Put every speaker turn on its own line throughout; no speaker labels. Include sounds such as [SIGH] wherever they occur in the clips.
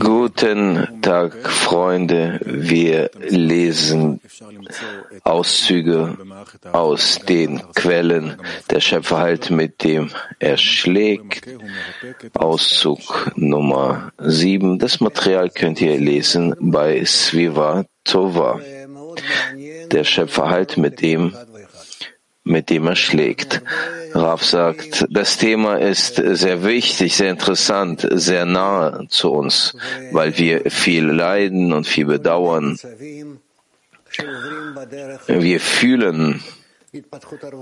Guten Tag, Freunde. Wir lesen Auszüge aus den Quellen der Schöpfer halt mit dem er schlägt. Auszug Nummer 7. Das Material könnt ihr lesen bei Sviva Tova. Der Schöpfer halt mit dem mit dem er schlägt. Raf sagt, das Thema ist sehr wichtig, sehr interessant, sehr nahe zu uns, weil wir viel leiden und viel bedauern. Wir fühlen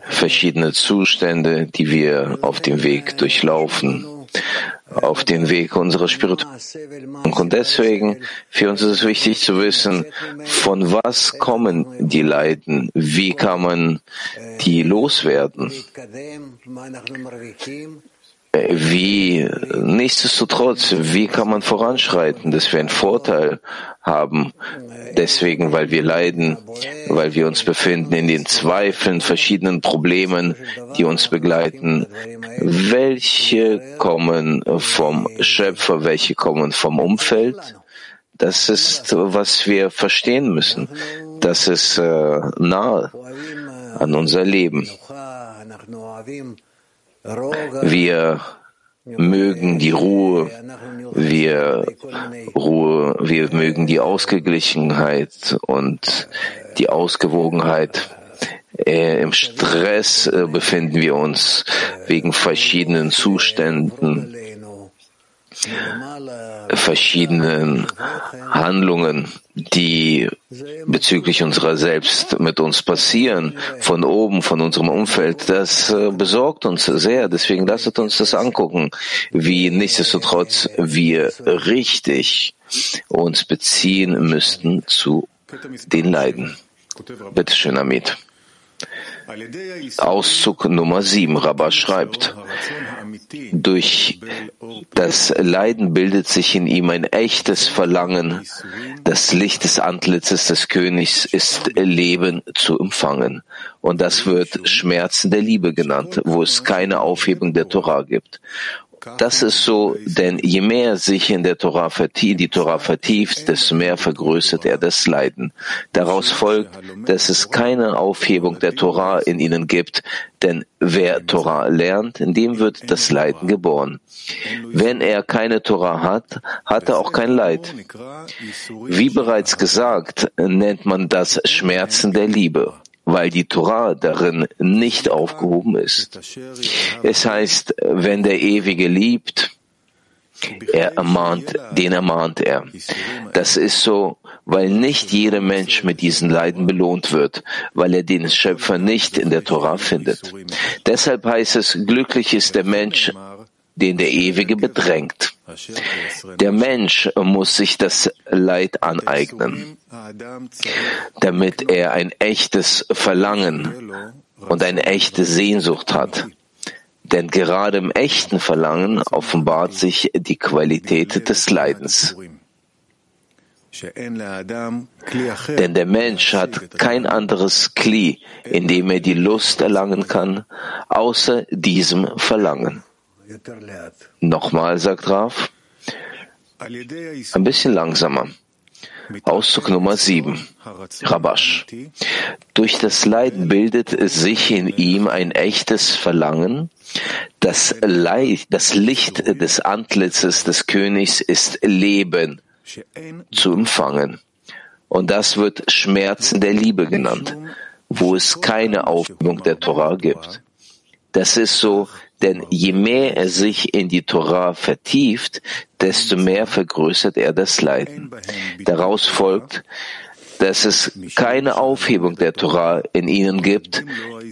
verschiedene Zustände, die wir auf dem Weg durchlaufen auf den Weg unserer Spiritualität. Und deswegen, für uns ist es wichtig zu wissen, von was kommen die Leiden? Wie kann man die loswerden? Wie, nichtsdestotrotz, wie kann man voranschreiten, dass wir einen Vorteil haben, deswegen, weil wir leiden, weil wir uns befinden in den Zweifeln, verschiedenen Problemen, die uns begleiten. Welche kommen vom Schöpfer, welche kommen vom Umfeld? Das ist, was wir verstehen müssen. Das ist äh, nahe an unser Leben. Wir mögen die Ruhe, wir Ruhe, wir mögen die Ausgeglichenheit und die Ausgewogenheit. Äh, Im Stress äh, befinden wir uns wegen verschiedenen Zuständen verschiedenen Handlungen, die bezüglich unserer selbst mit uns passieren, von oben, von unserem Umfeld, das äh, besorgt uns sehr. Deswegen lasst uns das angucken, wie nichtsdestotrotz wir richtig uns beziehen müssten zu den Leiden. Bitte schön, Amit. Auszug Nummer 7. Rabbah schreibt, durch das Leiden bildet sich in ihm ein echtes Verlangen. Das Licht des Antlitzes des Königs ist Leben zu empfangen. Und das wird Schmerzen der Liebe genannt, wo es keine Aufhebung der Torah gibt. Das ist so, denn je mehr sich in der Torah vertieft, die Torah vertieft, desto mehr vergrößert er das Leiden. Daraus folgt, dass es keine Aufhebung der Torah in ihnen gibt, denn wer Torah lernt, in dem wird das Leiden geboren. Wenn er keine Torah hat, hat er auch kein Leid. Wie bereits gesagt, nennt man das Schmerzen der Liebe weil die Torah darin nicht aufgehoben ist. Es heißt, wenn der Ewige liebt, er ermahnt, den ermahnt er. Das ist so, weil nicht jeder Mensch mit diesen Leiden belohnt wird, weil er den Schöpfer nicht in der Torah findet. Deshalb heißt es, glücklich ist der Mensch, den der Ewige bedrängt. Der Mensch muss sich das Leid aneignen, damit er ein echtes Verlangen und eine echte Sehnsucht hat. Denn gerade im echten Verlangen offenbart sich die Qualität des Leidens. Denn der Mensch hat kein anderes Kli, in dem er die Lust erlangen kann, außer diesem Verlangen. Nochmal, sagt Raf. Ein bisschen langsamer. Auszug Nummer 7. Rabash. Durch das Leid bildet sich in ihm ein echtes Verlangen. Das, Leid, das Licht des Antlitzes des Königs ist Leben zu empfangen. Und das wird Schmerzen der Liebe genannt, wo es keine Aufhebung der Torah gibt. Das ist so, denn je mehr er sich in die Torah vertieft, desto mehr vergrößert er das Leiden. Daraus folgt, dass es keine Aufhebung der Torah in ihnen gibt,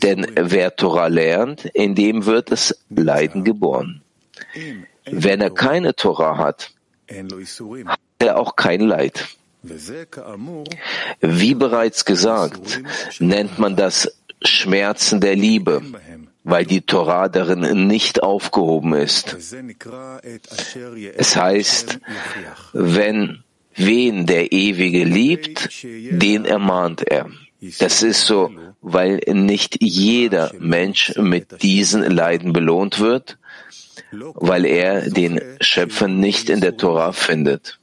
denn wer Torah lernt, in dem wird das Leiden geboren. Wenn er keine Torah hat, hat er auch kein Leid. Wie bereits gesagt, nennt man das Schmerzen der Liebe weil die Torah darin nicht aufgehoben ist. Es heißt, wenn wen der Ewige liebt, den ermahnt er. Das ist so, weil nicht jeder Mensch mit diesen Leiden belohnt wird, weil er den Schöpfer nicht in der Tora findet.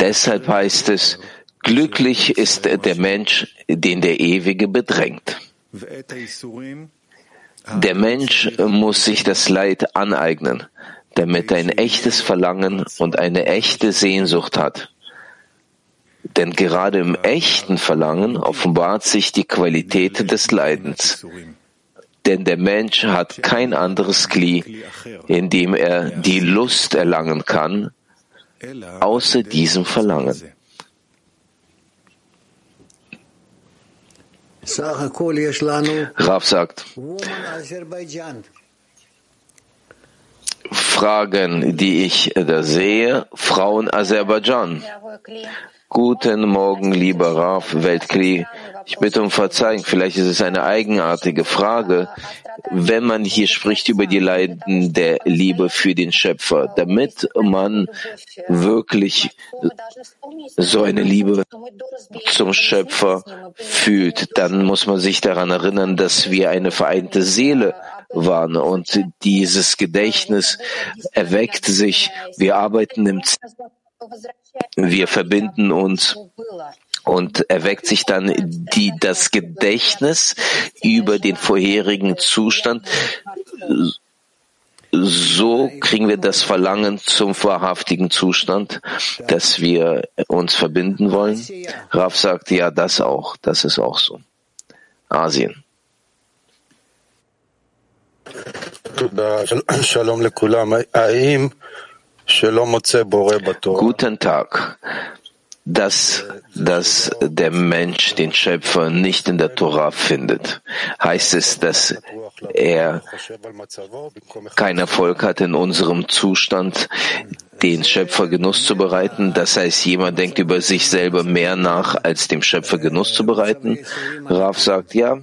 Deshalb heißt es, glücklich ist der Mensch, den der Ewige bedrängt. Der Mensch muss sich das Leid aneignen, damit er ein echtes Verlangen und eine echte Sehnsucht hat. Denn gerade im echten Verlangen offenbart sich die Qualität des Leidens. Denn der Mensch hat kein anderes Glied, in dem er die Lust erlangen kann, außer diesem Verlangen. Rav sagt, Fragen, die ich da sehe, Frauen Aserbaidschan. Guten Morgen, lieber Raf Weltkli. Ich bitte um Verzeihung, vielleicht ist es eine eigenartige Frage, wenn man hier spricht über die Leiden der Liebe für den Schöpfer, damit man wirklich so eine Liebe zum Schöpfer fühlt, dann muss man sich daran erinnern, dass wir eine vereinte Seele waren und dieses Gedächtnis erweckt sich. Wir arbeiten im Z wir verbinden uns und erweckt sich dann die, das Gedächtnis über den vorherigen Zustand. So kriegen wir das Verlangen zum wahrhaftigen Zustand, dass wir uns verbinden wollen. Raf sagt, ja, das auch, das ist auch so. Asien. [COUGHS] Guten Tag. Dass, dass der Mensch den Schöpfer nicht in der Tora findet, heißt es, dass er keinen Erfolg hat in unserem Zustand, den Schöpfer Genuss zu bereiten. Das heißt, jemand denkt über sich selber mehr nach, als dem Schöpfer Genuss zu bereiten. Raf sagt, ja,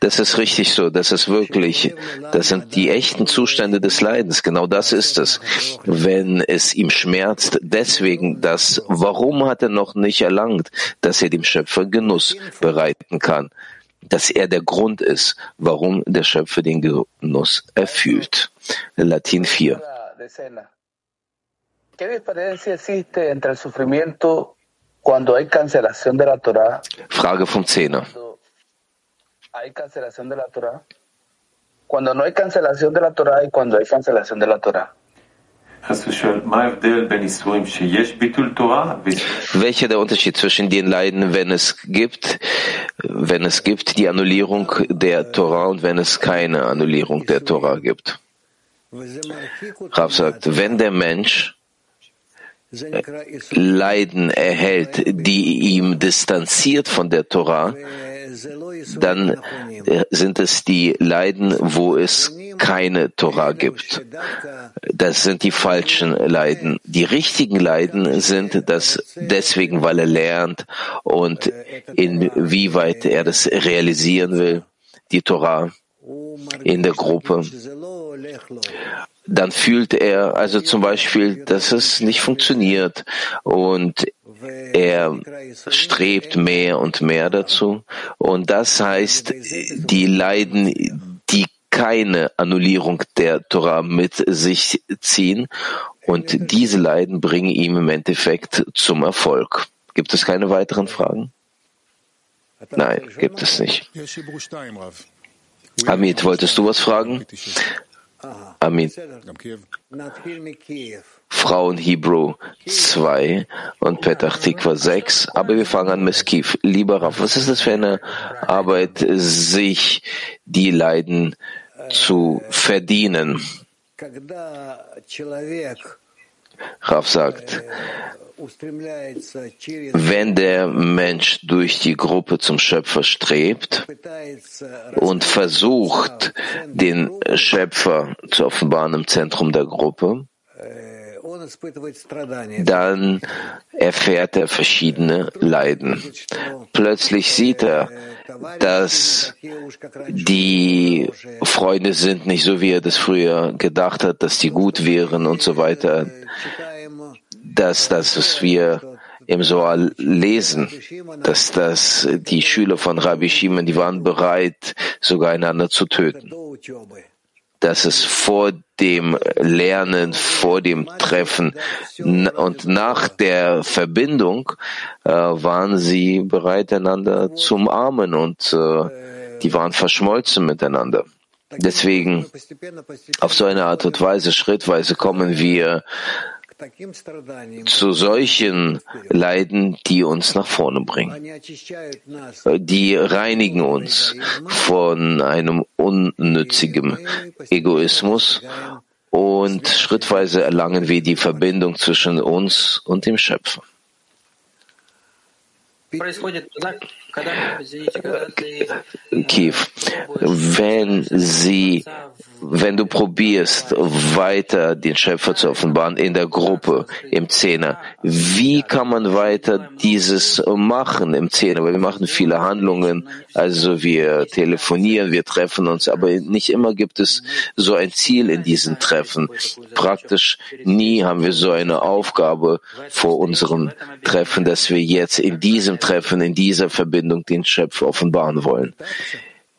das ist richtig so, das ist wirklich, das sind die echten Zustände des Leidens, genau das ist es. Wenn es ihm schmerzt, deswegen das, warum hat er noch nicht erlangt, dass er dem Schöpfer Genuss bereiten kann, dass er der Grund ist, warum der Schöpfer den Genuss erfüllt. Latin 4. Frage vom Zehner
hay cancelación de la Torah. Cuando no hay cancelación de la Torah y cuando hay cancelación de la Torah.
Welcher der Unterschied zwischen den Leiden, wenn es gibt, wenn es gibt die Annullierung der Torah und wenn es keine Annullierung der Torah gibt? Rav sagt, wenn der Mensch Leiden erhält, die ihm distanziert von der Torah, dann äh, sind es die Leiden, wo es keine Torah gibt. Das sind die falschen Leiden. Die richtigen Leiden sind das deswegen, weil er lernt und inwieweit er das realisieren will, die Torah in der Gruppe dann fühlt er also zum Beispiel, dass es nicht funktioniert und er strebt mehr und mehr dazu. Und das heißt, die Leiden, die keine Annullierung der Torah mit sich ziehen. Und diese Leiden bringen ihm im Endeffekt zum Erfolg. Gibt es keine weiteren Fragen? Nein, gibt es nicht. Amit, wolltest du was fragen? Amin. Frauen Hebrew 2 und Petach Tikva 6. Aber wir fangen an mit Kiew. Lieber Raff, was ist das für eine Arbeit, sich die Leiden zu verdienen? Raff sagt, wenn der Mensch durch die Gruppe zum Schöpfer strebt und versucht, den Schöpfer zu offenbaren im Zentrum der Gruppe, dann erfährt er verschiedene Leiden. Plötzlich sieht er, dass die Freunde sind nicht so, wie er das früher gedacht hat, dass die gut wären und so weiter dass das, was wir im Soal lesen, dass das die Schüler von Rabbi Shimon, die waren bereit, sogar einander zu töten. Dass es vor dem Lernen, vor dem Treffen und nach der Verbindung äh, waren sie bereit, einander zu umarmen und äh, die waren verschmolzen miteinander. Deswegen auf so eine Art und Weise, schrittweise kommen wir zu solchen Leiden, die uns nach vorne bringen. Die reinigen uns von einem unnützigen Egoismus und schrittweise erlangen wir die Verbindung zwischen uns und dem Schöpfer. Kiew, wenn sie, wenn du probierst, weiter den Schöpfer zu offenbaren in der Gruppe, im Zehner, wie kann man weiter dieses machen im Zehner? Weil wir machen viele Handlungen, also wir telefonieren, wir treffen uns, aber nicht immer gibt es so ein Ziel in diesen Treffen. Praktisch nie haben wir so eine Aufgabe vor unserem Treffen, dass wir jetzt in diesem Treffen, in dieser Verbindung den Schöpfer offenbaren wollen.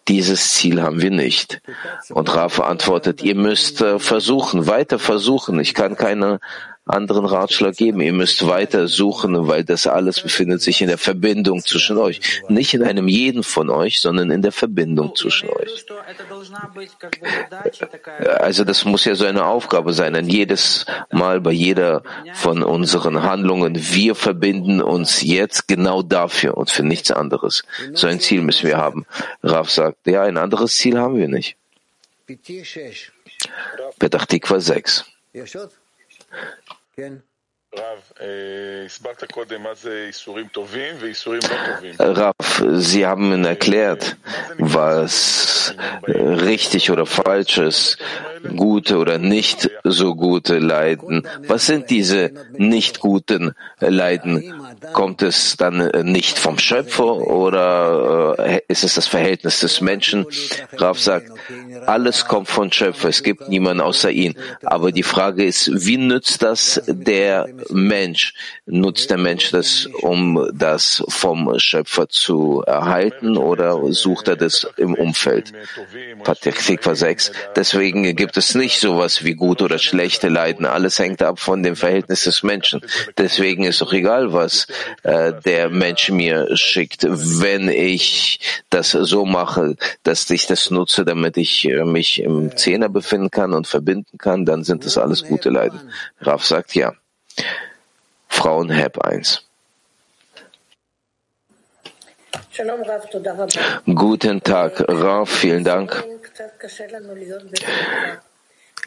Dieses Ziel haben wir nicht. Und Rafa antwortet, ihr müsst äh, versuchen, weiter versuchen. Ich kann keine anderen Ratschlag geben. Ihr müsst weiter suchen, weil das alles befindet sich in der Verbindung zwischen euch. Nicht in einem jeden von euch, sondern in der Verbindung zwischen euch. Also das muss ja so eine Aufgabe sein, denn jedes Mal bei jeder von unseren Handlungen, wir verbinden uns jetzt genau dafür und für nichts anderes. So ein Ziel müssen wir haben. Raf sagt, ja, ein anderes Ziel haben wir nicht. Petach Tikva 6. Rav, Sie haben erklärt, was richtig oder falsch ist, gute oder nicht so gute Leiden. Was sind diese nicht guten Leiden? Kommt es dann nicht vom Schöpfer oder äh, ist es das Verhältnis des Menschen? Rav sagt, alles kommt vom Schöpfer. Es gibt niemanden außer ihn. Aber die Frage ist, wie nützt das der Mensch? Nutzt der Mensch das, um das vom Schöpfer zu erhalten oder sucht er das im Umfeld? Patikva 6. Deswegen gibt es nicht sowas wie gut oder schlechte Leiden. Alles hängt ab von dem Verhältnis des Menschen. Deswegen ist auch egal, was äh, der Mensch mir schickt. Wenn ich das so mache, dass ich das nutze, damit ich äh, mich im Zehner befinden kann und verbinden kann, dann sind das alles gute Leiden. Raf sagt ja. Frauen Heb 1. Guten Tag, Raf, vielen Dank.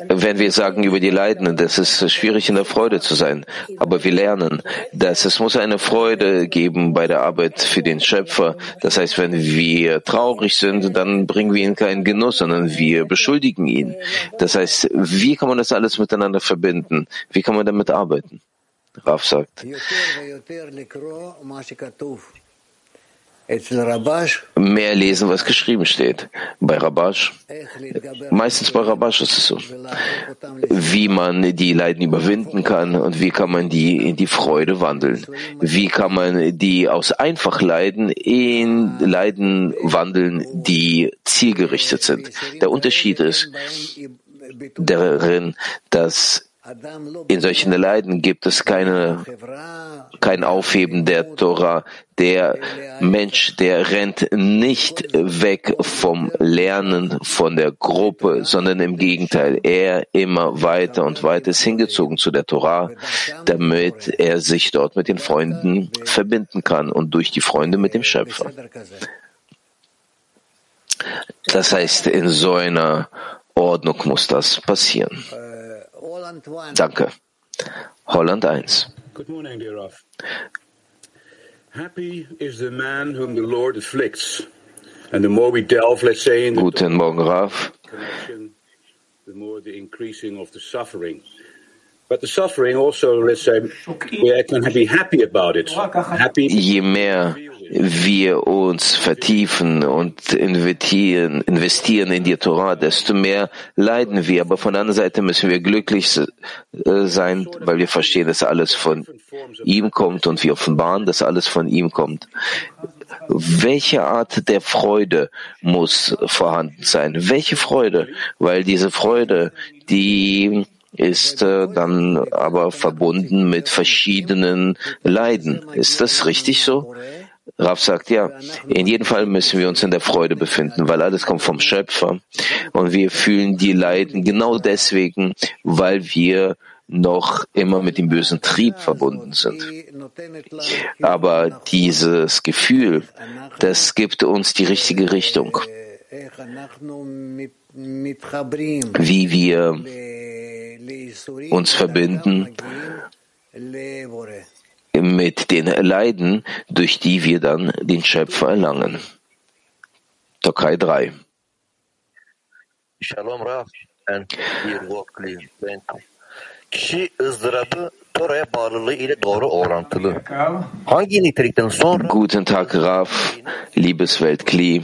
Wenn wir sagen über die Leiden, das ist schwierig in der Freude zu sein, aber wir lernen, dass es muss eine Freude geben bei der Arbeit für den Schöpfer. Das heißt, wenn wir traurig sind, dann bringen wir ihn keinen Genuss, sondern wir beschuldigen ihn. Das heißt, wie kann man das alles miteinander verbinden? Wie kann man damit arbeiten? Raf sagt. Mehr lesen, was geschrieben steht. Bei Rabash, meistens bei Rabash ist es so, wie man die Leiden überwinden kann und wie kann man die in die Freude wandeln. Wie kann man die aus Einfachleiden in Leiden wandeln, die zielgerichtet sind. Der Unterschied ist darin, dass in solchen Leiden gibt es keine, kein Aufheben der Tora. Der Mensch, der rennt nicht weg vom Lernen von der Gruppe, sondern im Gegenteil, er immer weiter und weiter ist hingezogen zu der Tora, damit er sich dort mit den Freunden verbinden kann und durch die Freunde mit dem Schöpfer. Das heißt, in so einer Ordnung muss das passieren. Danke. Holland 1. Good morning, dear Raf.
Happy is the man whom the Lord afflicts. And the more we delve, let's say, in the
Guten Morgen, Raf.
the more the increasing of the suffering. But the suffering also, let's say, we can be happy about it. Happy
Je mehr wir uns vertiefen und investieren, investieren in die Torah, desto mehr leiden wir. Aber von der anderen Seite müssen wir glücklich äh, sein, weil wir verstehen, dass alles von ihm kommt und wir offenbaren, dass alles von ihm kommt. Welche Art der Freude muss vorhanden sein? Welche Freude? Weil diese Freude, die ist äh, dann aber verbunden mit verschiedenen Leiden. Ist das richtig so? Rav sagt ja, in jedem Fall müssen wir uns in der Freude befinden, weil alles kommt vom Schöpfer und wir fühlen die Leiden genau deswegen, weil wir noch immer mit dem bösen Trieb verbunden sind. Aber dieses Gefühl, das gibt uns die richtige Richtung, wie wir uns verbinden mit den Leiden, durch die wir dann den Schöpfer erlangen. Tokai 3.
Shalom Rav and Kişi ızdırabı Tora'ya bağlılığı ile doğru orantılı. Hangi nitelikten sonra
Guten Tag, Rav, liebes Weltkli.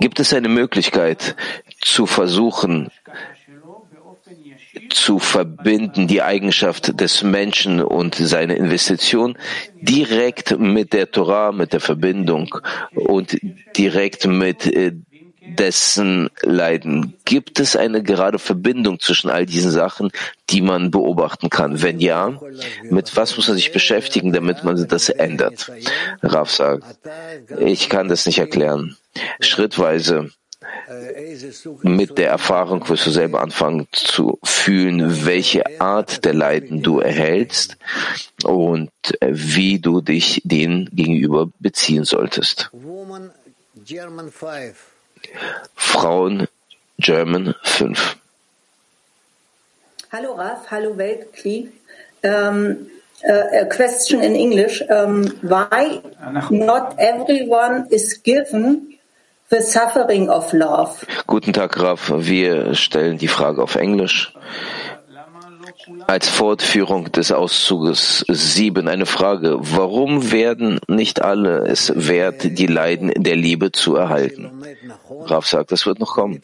Gibt es eine Möglichkeit zu versuchen, zu verbinden die Eigenschaft des Menschen und seine Investition direkt mit der Torah, mit der Verbindung und direkt mit äh, dessen Leiden. Gibt es eine gerade Verbindung zwischen all diesen Sachen, die man beobachten kann? Wenn ja, mit was muss man sich beschäftigen, damit man das ändert? Raf sagt, ich kann das nicht erklären. Schrittweise mit der Erfahrung wirst du selber anfangen zu fühlen, welche Art der Leiden du erhältst und wie du dich denen gegenüber beziehen solltest. Frauen German 5.
Hallo Raf, hallo Weltkli. Um, uh, a question in English. Um, why not everyone is given the suffering of love?
Guten Tag, Raf. Wir stellen die Frage auf Englisch. Als Fortführung des Auszuges 7 eine Frage. Warum werden nicht alle es wert, die Leiden der Liebe zu erhalten? Raf sagt, das wird noch kommen.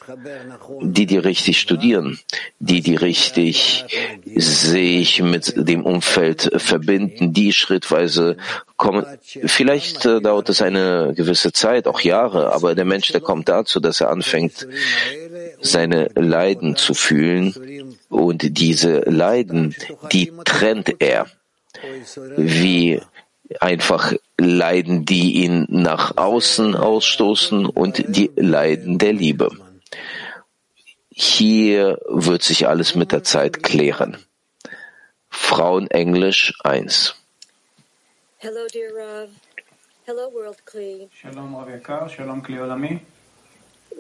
Die, die richtig studieren, die, die richtig sich mit dem Umfeld verbinden, die schrittweise kommen. Vielleicht äh, dauert es eine gewisse Zeit, auch Jahre, aber der Mensch, der kommt dazu, dass er anfängt, seine Leiden zu fühlen und diese Leiden, die trennt er, wie einfach Leiden, die ihn nach außen ausstoßen und die Leiden der Liebe. Hier wird sich alles mit der Zeit klären. Frauen Englisch 1.
Hello, dear Rav. Hello, World Kli.
Shalom Rav Yakar, Shalom Kli Olami.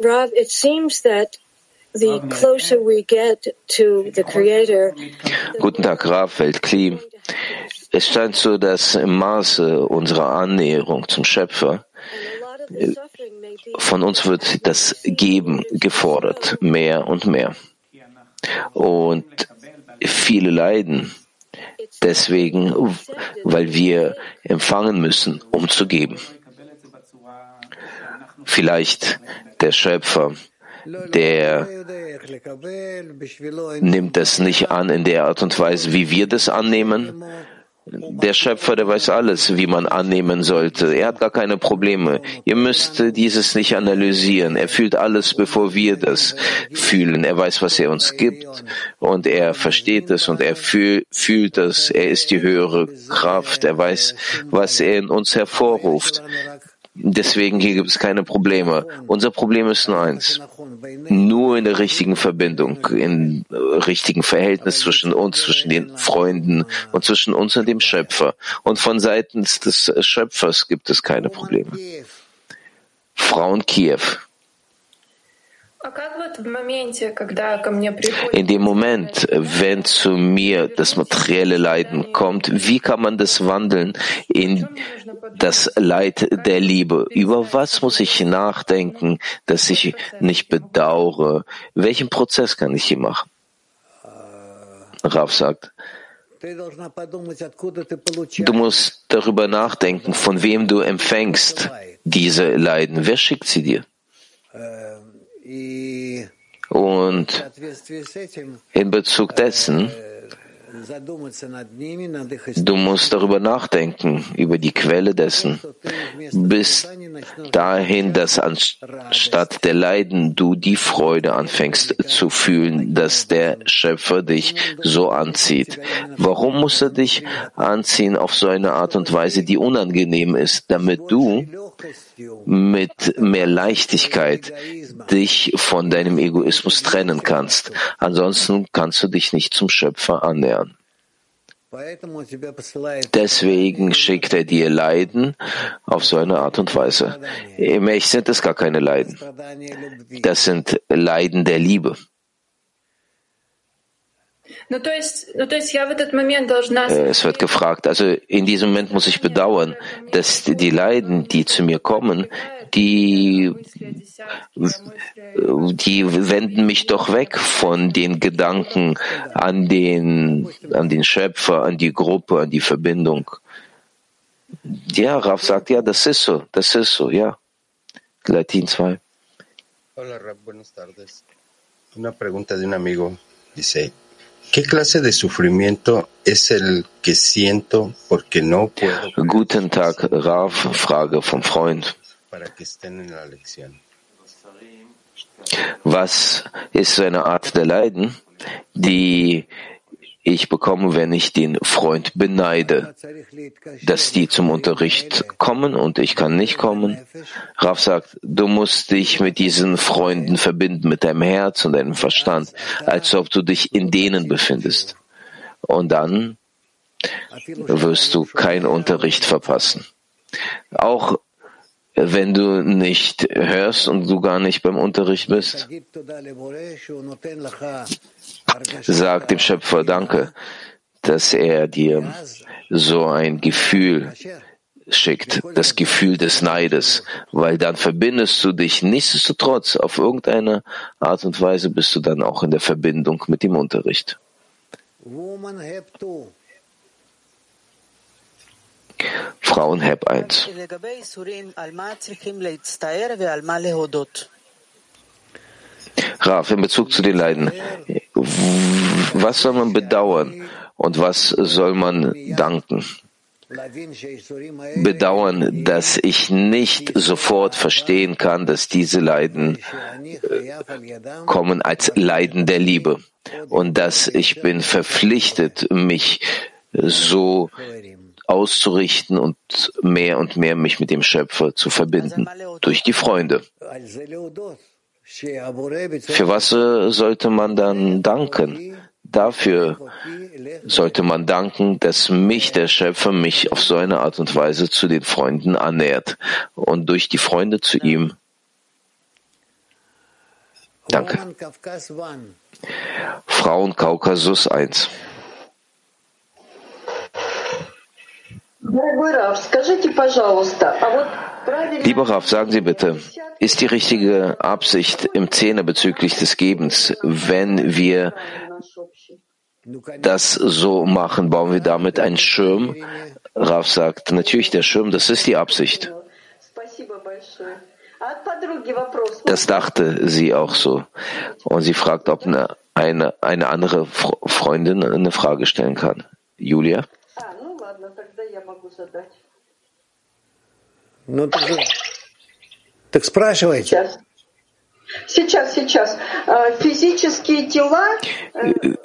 Rav, it seems that the closer we get to the Creator,
Guten Tag, Rav Weltkli. Es scheint so, dass im Maße unserer Annäherung zum Schöpfer
be
von uns wird das Geben gefordert, mehr und mehr. Und viele leiden deswegen, weil wir empfangen müssen, um zu geben. Vielleicht der Schöpfer, der nimmt das nicht an in der Art und Weise, wie wir das annehmen. Der Schöpfer, der weiß alles, wie man annehmen sollte. Er hat gar keine Probleme. Ihr müsst dieses nicht analysieren. Er fühlt alles, bevor wir das fühlen. Er weiß, was er uns gibt und er versteht es und er fühl, fühlt es. Er ist die höhere Kraft. Er weiß, was er in uns hervorruft. Deswegen hier gibt es keine Probleme. Unser Problem ist nur eins. Nur in der richtigen Verbindung, im richtigen Verhältnis zwischen uns, zwischen den Freunden und zwischen uns und dem Schöpfer. Und von seitens des Schöpfers gibt es keine Probleme. Frauen Kiew. In dem Moment, wenn zu mir das materielle Leiden kommt, wie kann man das wandeln in das Leid der Liebe? Über was muss ich nachdenken, dass ich nicht bedauere? Welchen Prozess kann ich hier machen? Rav sagt, Du musst darüber nachdenken, von wem du empfängst diese Leiden. Wer schickt sie dir? Und in Bezug dessen, du musst darüber nachdenken, über die Quelle dessen, bis dahin, dass anstatt der Leiden du die Freude anfängst zu fühlen, dass der Schöpfer dich so anzieht. Warum muss er dich anziehen auf so eine Art und Weise, die unangenehm ist, damit du mit mehr Leichtigkeit dich von deinem Egoismus trennen kannst. Ansonsten kannst du dich nicht zum Schöpfer annähern. Deswegen schickt er dir Leiden auf so eine Art und Weise. Im Echt sind es gar keine Leiden. Das sind Leiden der Liebe. Es wird gefragt, also in diesem Moment muss ich bedauern, dass die Leiden, die zu mir kommen, die, die wenden mich doch weg von den Gedanken an den, an den Schöpfer, an die Gruppe, an die Verbindung. Ja, Raf sagt, ja, das ist so, das ist so, ja. Latin 2.
Hola, Raf, buenas tardes. Una pregunta de un amigo. Dice,
Guten Tag, Rav, Frage vom Freund. Was ist so eine Art der Leiden, die ich bekomme, wenn ich den Freund beneide, dass die zum Unterricht kommen und ich kann nicht kommen. Raf sagt, du musst dich mit diesen Freunden verbinden, mit deinem Herz und deinem Verstand, als ob du dich in denen befindest. Und dann wirst du keinen Unterricht verpassen. Auch wenn du nicht hörst und du gar nicht beim Unterricht bist. Sag dem Schöpfer Danke, dass er dir so ein Gefühl schickt, das Gefühl des Neides, weil dann verbindest du dich nichtsdestotrotz auf irgendeine Art und Weise bist du dann auch in der Verbindung mit dem Unterricht. Frauen Heb 1. Raf, in Bezug zu den Leiden, was soll man bedauern und was soll man danken? Bedauern, dass ich nicht sofort verstehen kann, dass diese Leiden äh, kommen als Leiden der Liebe und dass ich bin verpflichtet, mich so auszurichten und mehr und mehr mich mit dem Schöpfer zu verbinden durch die Freunde. Für was äh, sollte man dann danken? Dafür sollte man danken, dass mich der Schöpfer mich auf so eine Art und Weise zu den Freunden annähert und durch die Freunde zu ihm. Danke. Frauen Kaukasus 1. Lieber Rav, sagen Sie bitte, ist die richtige Absicht im Zehner bezüglich des Gebens, wenn wir das so machen, bauen wir damit einen Schirm? Rav sagt, natürlich der Schirm, das ist die Absicht. Das dachte sie auch so. Und sie fragt, ob eine, eine, eine andere Freundin eine Frage stellen kann. Julia?
Ну так, так спрашивайте. Сейчас, сейчас. Physische тела.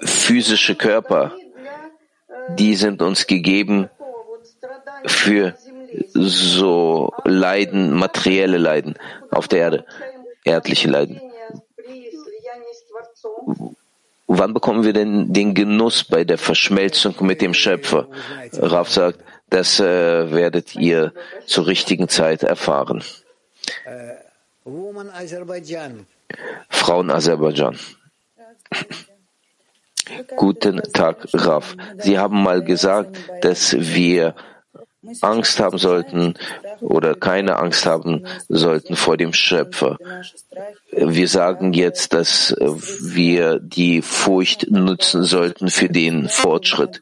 Physische Körper, die sind uns gegeben für so Leiden, materielle Leiden auf der Erde, erdliche Leiden. Wann bekommen wir denn den Genuss bei der Verschmelzung mit dem Schöpfer? Raf sagt, das äh, werdet ihr zur richtigen Zeit erfahren. Frauen Aserbaidschan. Guten Tag, Raf. Sie haben mal gesagt, dass wir Angst haben sollten oder keine Angst haben sollten vor dem Schöpfer. Wir sagen jetzt, dass wir die Furcht nutzen sollten für den Fortschritt.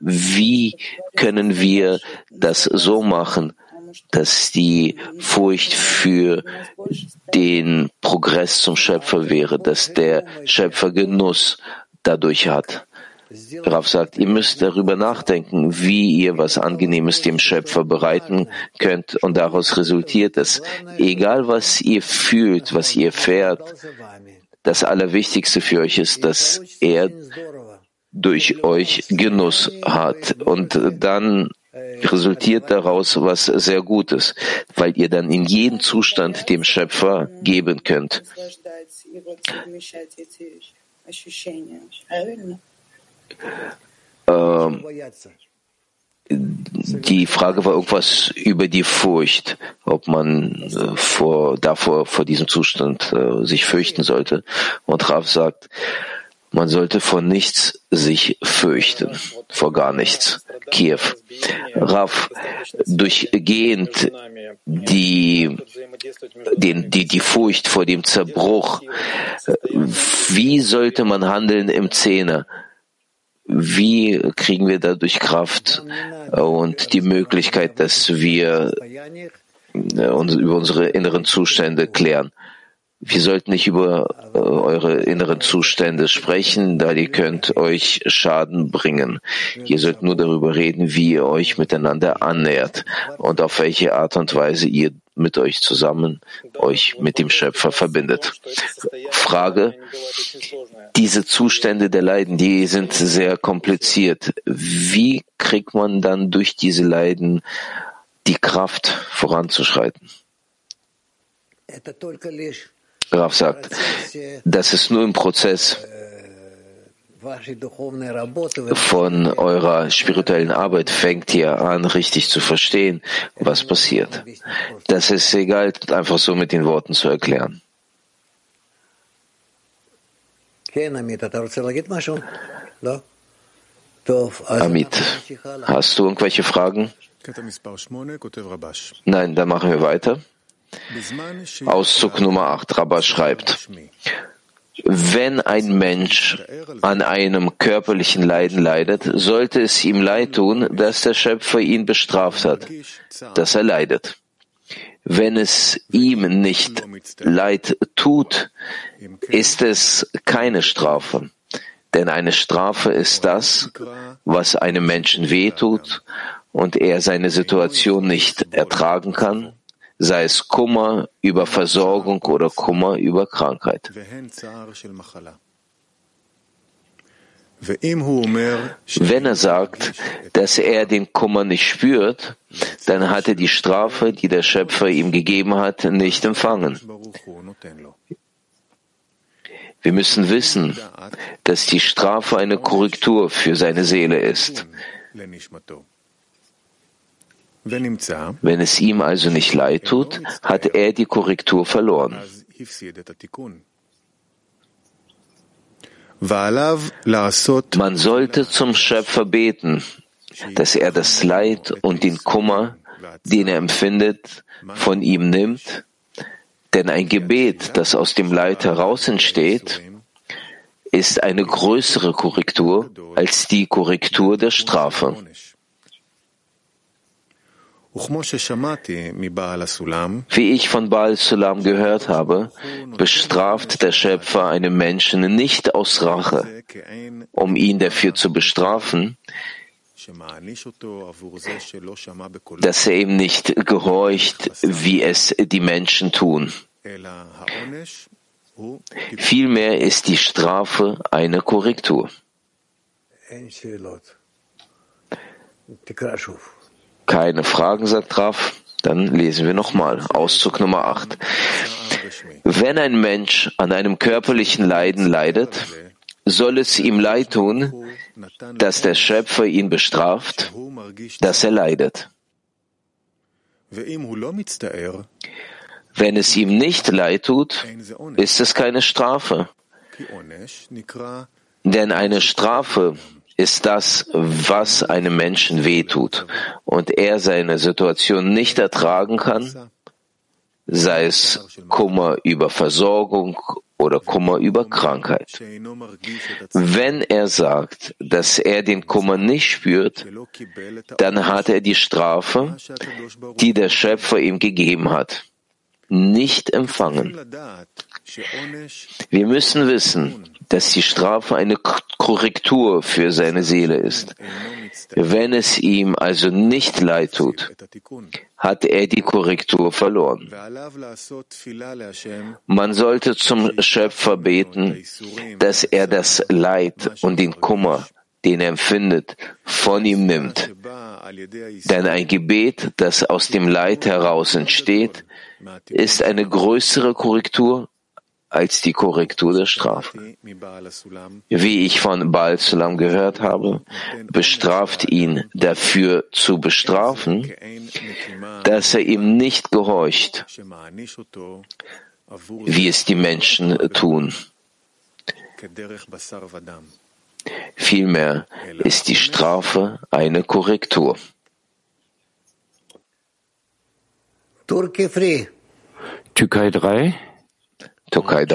Wie können wir das so machen, dass die Furcht für den Progress zum Schöpfer wäre, dass der Schöpfer Genuss dadurch hat. Rav sagt, ihr müsst darüber nachdenken, wie ihr was Angenehmes dem Schöpfer bereiten könnt und daraus resultiert es, egal was ihr fühlt, was ihr fährt, das Allerwichtigste für euch ist, dass er durch euch Genuss hat und dann resultiert daraus was sehr Gutes, weil ihr dann in jedem Zustand dem Schöpfer geben könnt. Ähm, die Frage war irgendwas über die Furcht, ob man äh, vor, davor, vor diesem Zustand äh, sich fürchten sollte. Und Rav sagt, man sollte vor nichts sich fürchten, vor gar nichts. Kiew. Rav, durchgehend die, den, die, die Furcht vor dem Zerbruch. Wie sollte man handeln im Zehner? Wie kriegen wir dadurch Kraft und die Möglichkeit, dass wir äh, über unsere inneren Zustände klären? Wir sollten nicht über äh, eure inneren Zustände sprechen, da ihr könnt euch Schaden bringen. Ihr sollt nur darüber reden, wie ihr euch miteinander annähert und auf welche Art und Weise ihr mit euch zusammen euch mit dem Schöpfer verbindet. Frage. Diese Zustände der Leiden, die sind sehr kompliziert. Wie kriegt man dann durch diese Leiden die Kraft voranzuschreiten? Rav sagt, das ist nur ein Prozess von eurer spirituellen Arbeit fängt ihr an, richtig zu verstehen, was passiert. Das ist egal, einfach so mit den Worten zu erklären. Amit, hast du irgendwelche Fragen? Nein, dann machen wir weiter. Auszug Nummer 8, Rabba schreibt, wenn ein Mensch an einem körperlichen Leiden leidet, sollte es ihm leid tun, dass der Schöpfer ihn bestraft hat, dass er leidet. Wenn es ihm nicht leid tut, ist es keine Strafe. Denn eine Strafe ist das, was einem Menschen wehtut und er seine Situation nicht ertragen kann sei es Kummer über Versorgung oder Kummer über Krankheit. Wenn er sagt, dass er den Kummer nicht spürt, dann hat er die Strafe, die der Schöpfer ihm gegeben hat, nicht empfangen. Wir müssen wissen, dass die Strafe eine Korrektur für seine Seele ist. Wenn es ihm also nicht leid tut, hat er die Korrektur verloren. Man sollte zum Schöpfer beten, dass er das Leid und den Kummer, den er empfindet, von ihm nimmt, denn ein Gebet, das aus dem Leid heraus entsteht, ist eine größere Korrektur als die Korrektur der Strafe. Wie ich von Baal Sulam gehört habe, bestraft der Schöpfer einen Menschen nicht aus Rache, um ihn dafür zu bestrafen, dass er ihm nicht gehorcht, wie es die Menschen tun. Vielmehr ist die Strafe eine Korrektur. Keine Fragen, sagt Raf. Dann lesen wir nochmal. Auszug Nummer 8. Wenn ein Mensch an einem körperlichen Leiden leidet, soll es ihm leid tun, dass der Schöpfer ihn bestraft, dass er leidet. Wenn es ihm nicht leid tut, ist es keine Strafe. Denn eine Strafe ist das, was einem Menschen wehtut und er seine Situation nicht ertragen kann, sei es Kummer über Versorgung oder Kummer über Krankheit. Wenn er sagt, dass er den Kummer nicht spürt, dann hat er die Strafe, die der Schöpfer ihm gegeben hat, nicht empfangen. Wir müssen wissen, dass die Strafe eine Korrektur für seine Seele ist. Wenn es ihm also nicht leid tut, hat er die Korrektur verloren. Man sollte zum Schöpfer beten, dass er das Leid und den Kummer, den er empfindet, von ihm nimmt. Denn ein Gebet, das aus dem Leid heraus entsteht, ist eine größere Korrektur als die Korrektur der Strafe. Wie ich von Baal Sulam gehört habe, bestraft ihn dafür zu bestrafen, dass er ihm nicht gehorcht, wie es die Menschen tun. Vielmehr ist die Strafe eine Korrektur.
Türkei 3
Türkei 3.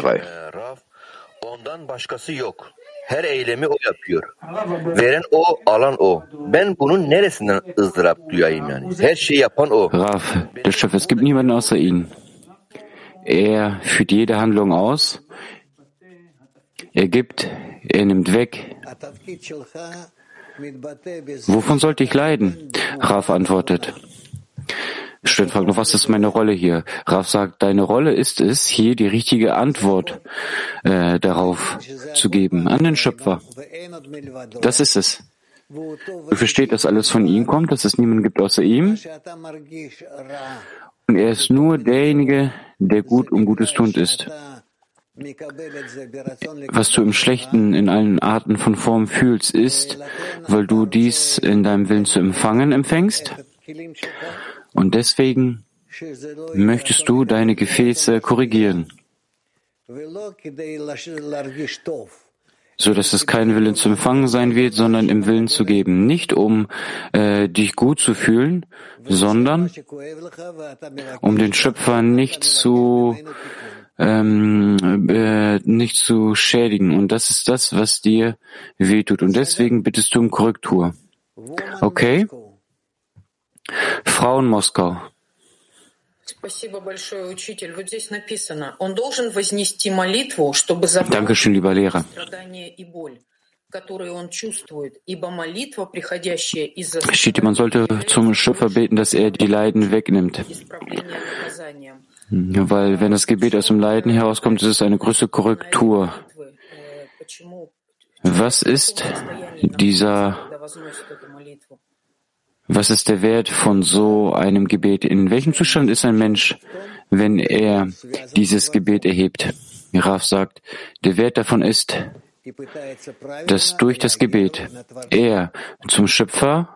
Ondan başkası yok. Her eylemi o yapıyor. Veren o, alan o. Ben bunun neresinden ızdırap duyayım yani? Her şeyi yapan o.
Rav, der Schöpfer, es gibt niemanden außer ihn. Er führt jede Handlung aus. Er gibt, er nimmt weg. Wovon sollte ich leiden? Raf antwortet. Stön fragt noch, was ist meine Rolle hier? Raf sagt, deine Rolle ist es, hier die richtige Antwort äh, darauf zu geben, an den Schöpfer. Das ist es. Du verstehst, dass alles von ihm kommt, dass es niemanden gibt außer ihm. Und er ist nur derjenige, der gut und Gutes tun ist. Was du im Schlechten in allen Arten von Formen fühlst, ist, weil du dies in deinem Willen zu empfangen empfängst und deswegen möchtest du deine Gefäße korrigieren, so dass es kein Willen zu empfangen sein wird, sondern im Willen zu geben. Nicht um äh, dich gut zu fühlen, sondern um den Schöpfer nicht zu ähm, äh, nicht zu schädigen. Und das ist das, was dir wehtut. Und deswegen bittest du um Korrektur. Okay? Frauen Moskau. Dankeschön, lieber Lehrer. Steht, man sollte zum Schöpfer beten, dass er die Leiden wegnimmt. Weil wenn das Gebet aus dem Leiden herauskommt, ist es eine größere Korrektur. Was ist dieser was ist der Wert von so einem Gebet? In welchem Zustand ist ein Mensch, wenn er dieses Gebet erhebt? Raf sagt, der Wert davon ist, dass durch das Gebet er zum Schöpfer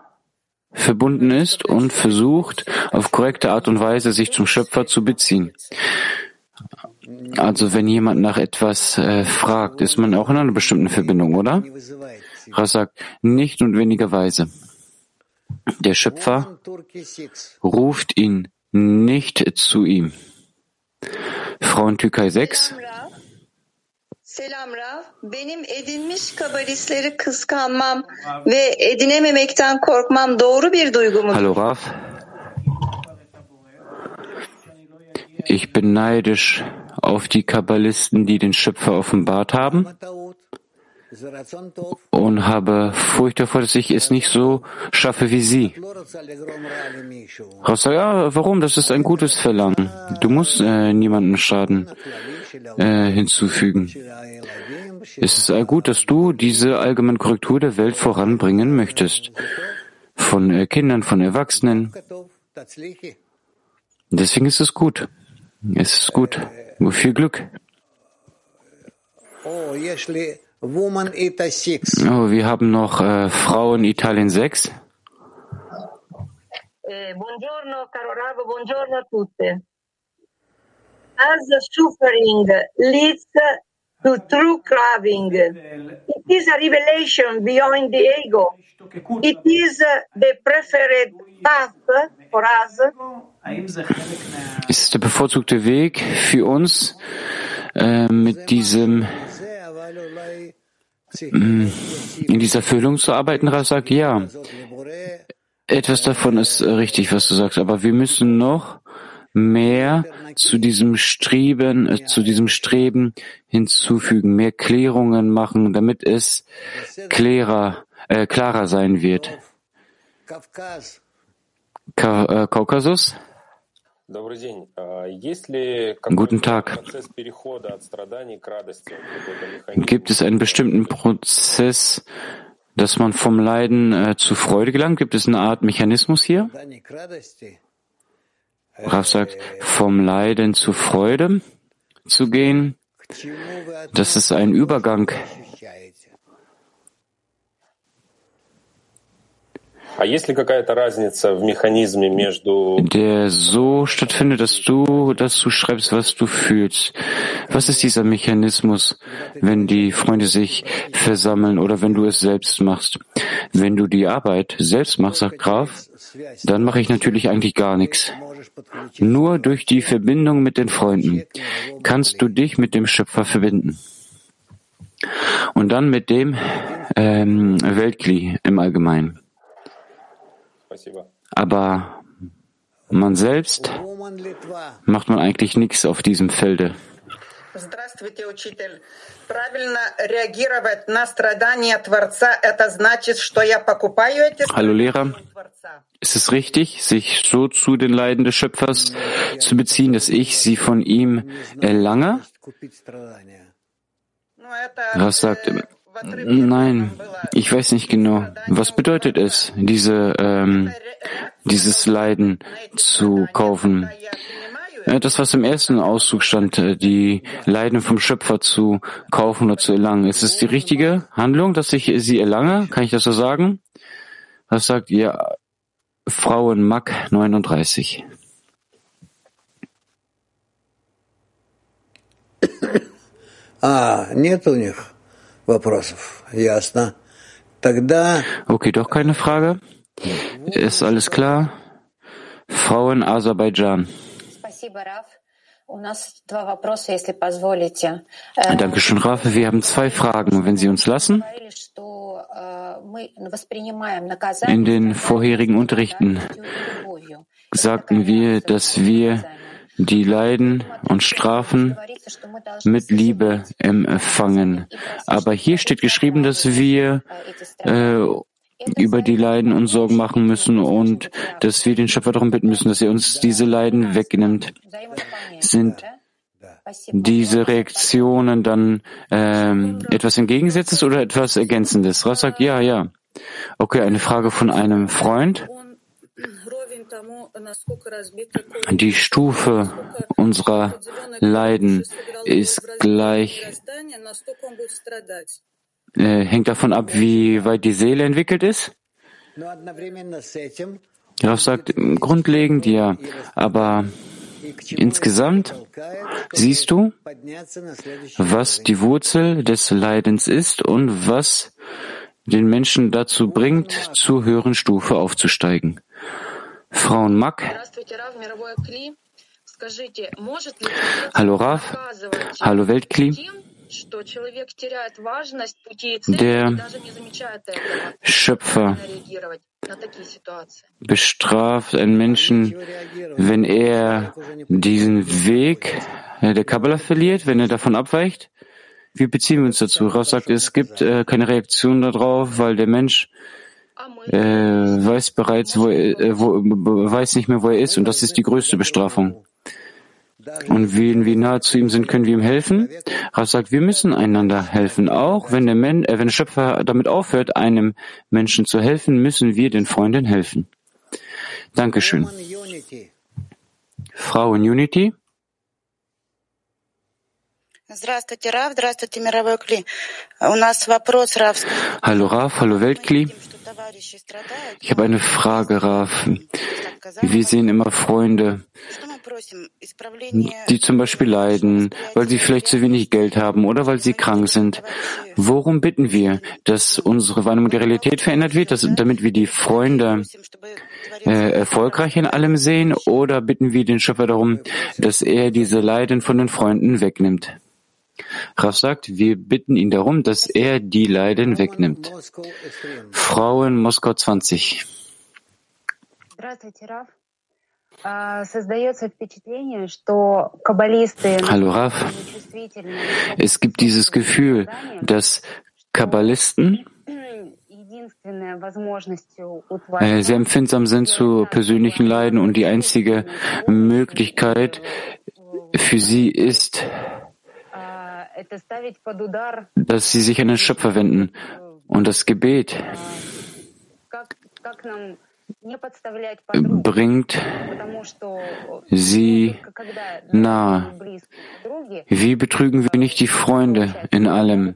verbunden ist und versucht, auf korrekte Art und Weise sich zum Schöpfer zu beziehen. Also wenn jemand nach etwas äh, fragt, ist man auch in einer bestimmten Verbindung, oder? Raf sagt, nicht und weniger Weise. Der Schöpfer ruft ihn nicht zu ihm. Frauen Türkei 6.
Selam Rav. Benim edinmiş kabalistleri kıskanmam ve edinememekten korkmam doğru bir duygu mu?
Hallo Rav. Ich bin neidisch auf die Kabbalisten, die den Schöpfer offenbart haben und habe Furcht davor, dass ich es nicht so schaffe wie Sie. Rasa, ja, warum? Das ist ein gutes Verlangen. Du musst äh, niemandem Schaden äh, hinzufügen. Es ist gut, dass du diese allgemeine Korrektur der Welt voranbringen möchtest. Von äh, Kindern, von Erwachsenen. Deswegen ist es gut. Es ist gut. Viel Glück. Oh, wir haben noch äh, Frau in Italien 6.
Eh, buongiorno, caro Rav, buongiorno a tutte. As suffering leads to true craving. It is a revelation beyond the ego. It is the preferred path for us.
Es ist der bevorzugte Weg für uns, äh, mit diesem in dieser Erfüllung zu arbeiten. Rav sagt, ja, etwas davon ist richtig, was du sagst, aber wir müssen noch mehr zu diesem Streben, äh, zu diesem Streben hinzufügen, mehr Klärungen machen, damit es klarer, äh, klarer sein wird. Ka äh, Kaukasus? Guten Tag. Gibt es einen bestimmten Prozess, dass man vom Leiden äh, zu Freude gelangt? Gibt es eine Art Mechanismus hier? Rav sagt, vom Leiden zu Freude zu gehen, das ist ein Übergang. Der so stattfindet, dass du dazu schreibst, was du fühlst. Was ist dieser Mechanismus, wenn die Freunde sich versammeln oder wenn du es selbst machst? Wenn du die Arbeit selbst machst, sagt Graf, dann mache ich natürlich eigentlich gar nichts. Nur durch die Verbindung mit den Freunden kannst du dich mit dem Schöpfer verbinden. Und dann mit dem ähm, Weltkli im Allgemeinen. Aber man selbst macht man eigentlich nichts auf diesem Felde.
Здравствуйте, учитель. Правильно реагировать на страдания Творца, это значит, что я покупаю эти
Hallo Lehrer, ist es richtig, sich so zu den Leiden des Schöpfers zu beziehen, dass ich sie von ihm erlange? Was sagt, nein, ich weiß nicht genau. Was bedeutet es, diese, ähm, dieses Leiden zu kaufen? Das, was im ersten Auszug stand, äh, die Leiden vom Schöpfer zu kaufen oder zu erlangen. Ist es die richtige Handlung, dass ich sie erlange? Kann ich das so sagen? Was sagt ihr Frauen Mack 39? [COUGHS]
А, нет у них вопросов. Ясно. Тогда...
Okay, doch keine Frage. Ist alles klar? Frauen Aserbaidschan. Dankeschön, Rafe. Wir haben zwei Fragen, wenn Sie uns lassen. In den vorherigen Unterrichten sagten wir, dass wir die Leiden und Strafen mit Liebe empfangen. Aber hier steht geschrieben, dass wir äh, über die Leiden und Sorgen machen müssen und dass wir den Schöpfer darum bitten müssen, dass er uns diese Leiden wegnimmt. Sind diese Reaktionen dann ähm, etwas Entgegengesetztes oder etwas Ergänzendes? Ras sagt ja, ja. Okay, eine Frage von einem Freund. Die Stufe unserer Leiden ist gleich äh, hängt davon ab, wie weit die Seele entwickelt ist? Raff sagt, grundlegend ja, aber insgesamt siehst du, was die Wurzel des Leidens ist und was den Menschen dazu bringt, zur höheren Stufe aufzusteigen. Frauen Mack. Hallo Raf. Hallo Weltkli. Der Schöpfer bestraft einen Menschen, wenn er diesen Weg der Kabbalah verliert, wenn er davon abweicht. Wie beziehen wir uns dazu? Raus sagt, es gibt äh, keine Reaktion darauf, weil der Mensch äh, weiß bereits, wo er, äh, wo, weiß nicht mehr, wo er ist, und das ist die größte Bestrafung. Und wenn wir nahe zu ihm sind, können wir ihm helfen. Rav sagt, wir müssen einander helfen. Auch wenn der, Men äh, wenn der Schöpfer damit aufhört, einem Menschen zu helfen, müssen wir den Freunden helfen. Dankeschön. Frau in Unity.
Hallo Raf, hallo Weltkli.
Ich habe eine Frage, Raf. Wir sehen immer Freunde, die zum Beispiel leiden, weil sie vielleicht zu wenig Geld haben oder weil sie krank sind. Worum bitten wir, dass unsere Wahrnehmung der Realität verändert wird, dass, damit wir die Freunde äh, erfolgreich in allem sehen, oder bitten wir den Schöpfer darum, dass er diese Leiden von den Freunden wegnimmt? Rav sagt, wir bitten ihn darum, dass er die Leiden wegnimmt. Frauen Moskau 20. Hallo Rav. Es gibt dieses Gefühl, dass Kabbalisten [CLEARS THROAT] äh, sehr empfindsam sind zu persönlichen Leiden und die einzige Möglichkeit für sie ist, dass sie sich an den Schöpfer wenden und das Gebet bringt sie nahe. Wie betrügen wir nicht die Freunde in allem?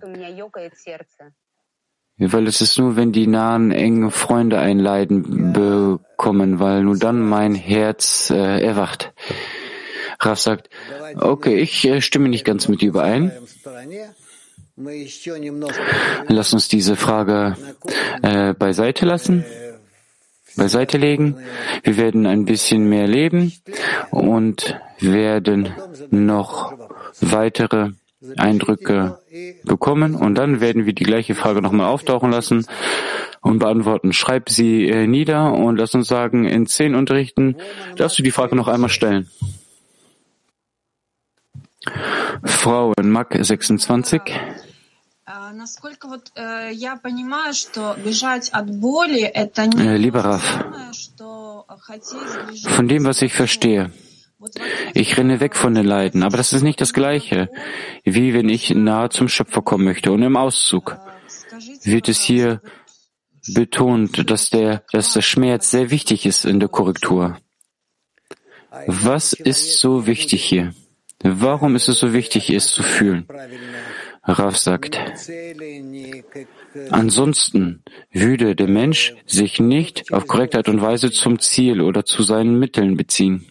Weil es ist nur, wenn die nahen, engen Freunde ein Leiden bekommen, weil nur dann mein Herz äh, erwacht. Raf sagt, okay, ich äh, stimme nicht ganz mit überein. Lass uns diese Frage äh, beiseite lassen beiseite legen. Wir werden ein bisschen mehr leben und werden noch weitere Eindrücke bekommen und dann werden wir die gleiche Frage nochmal auftauchen lassen und beantworten. Schreib sie äh, nieder und lass uns sagen, in zehn Unterrichten darfst du die Frage noch einmal stellen. Frau in Mack 26. Lieber Raf, von dem, was ich verstehe, ich renne weg von den Leiden, aber das ist nicht das Gleiche, wie wenn ich nahe zum Schöpfer kommen möchte. Und im Auszug wird es hier betont, dass der, dass der Schmerz sehr wichtig ist in der Korrektur. Was ist so wichtig hier? Warum ist es so wichtig, es zu fühlen? Rav sagt, ansonsten würde der Mensch sich nicht auf korrekte Art und Weise zum Ziel oder zu seinen Mitteln beziehen.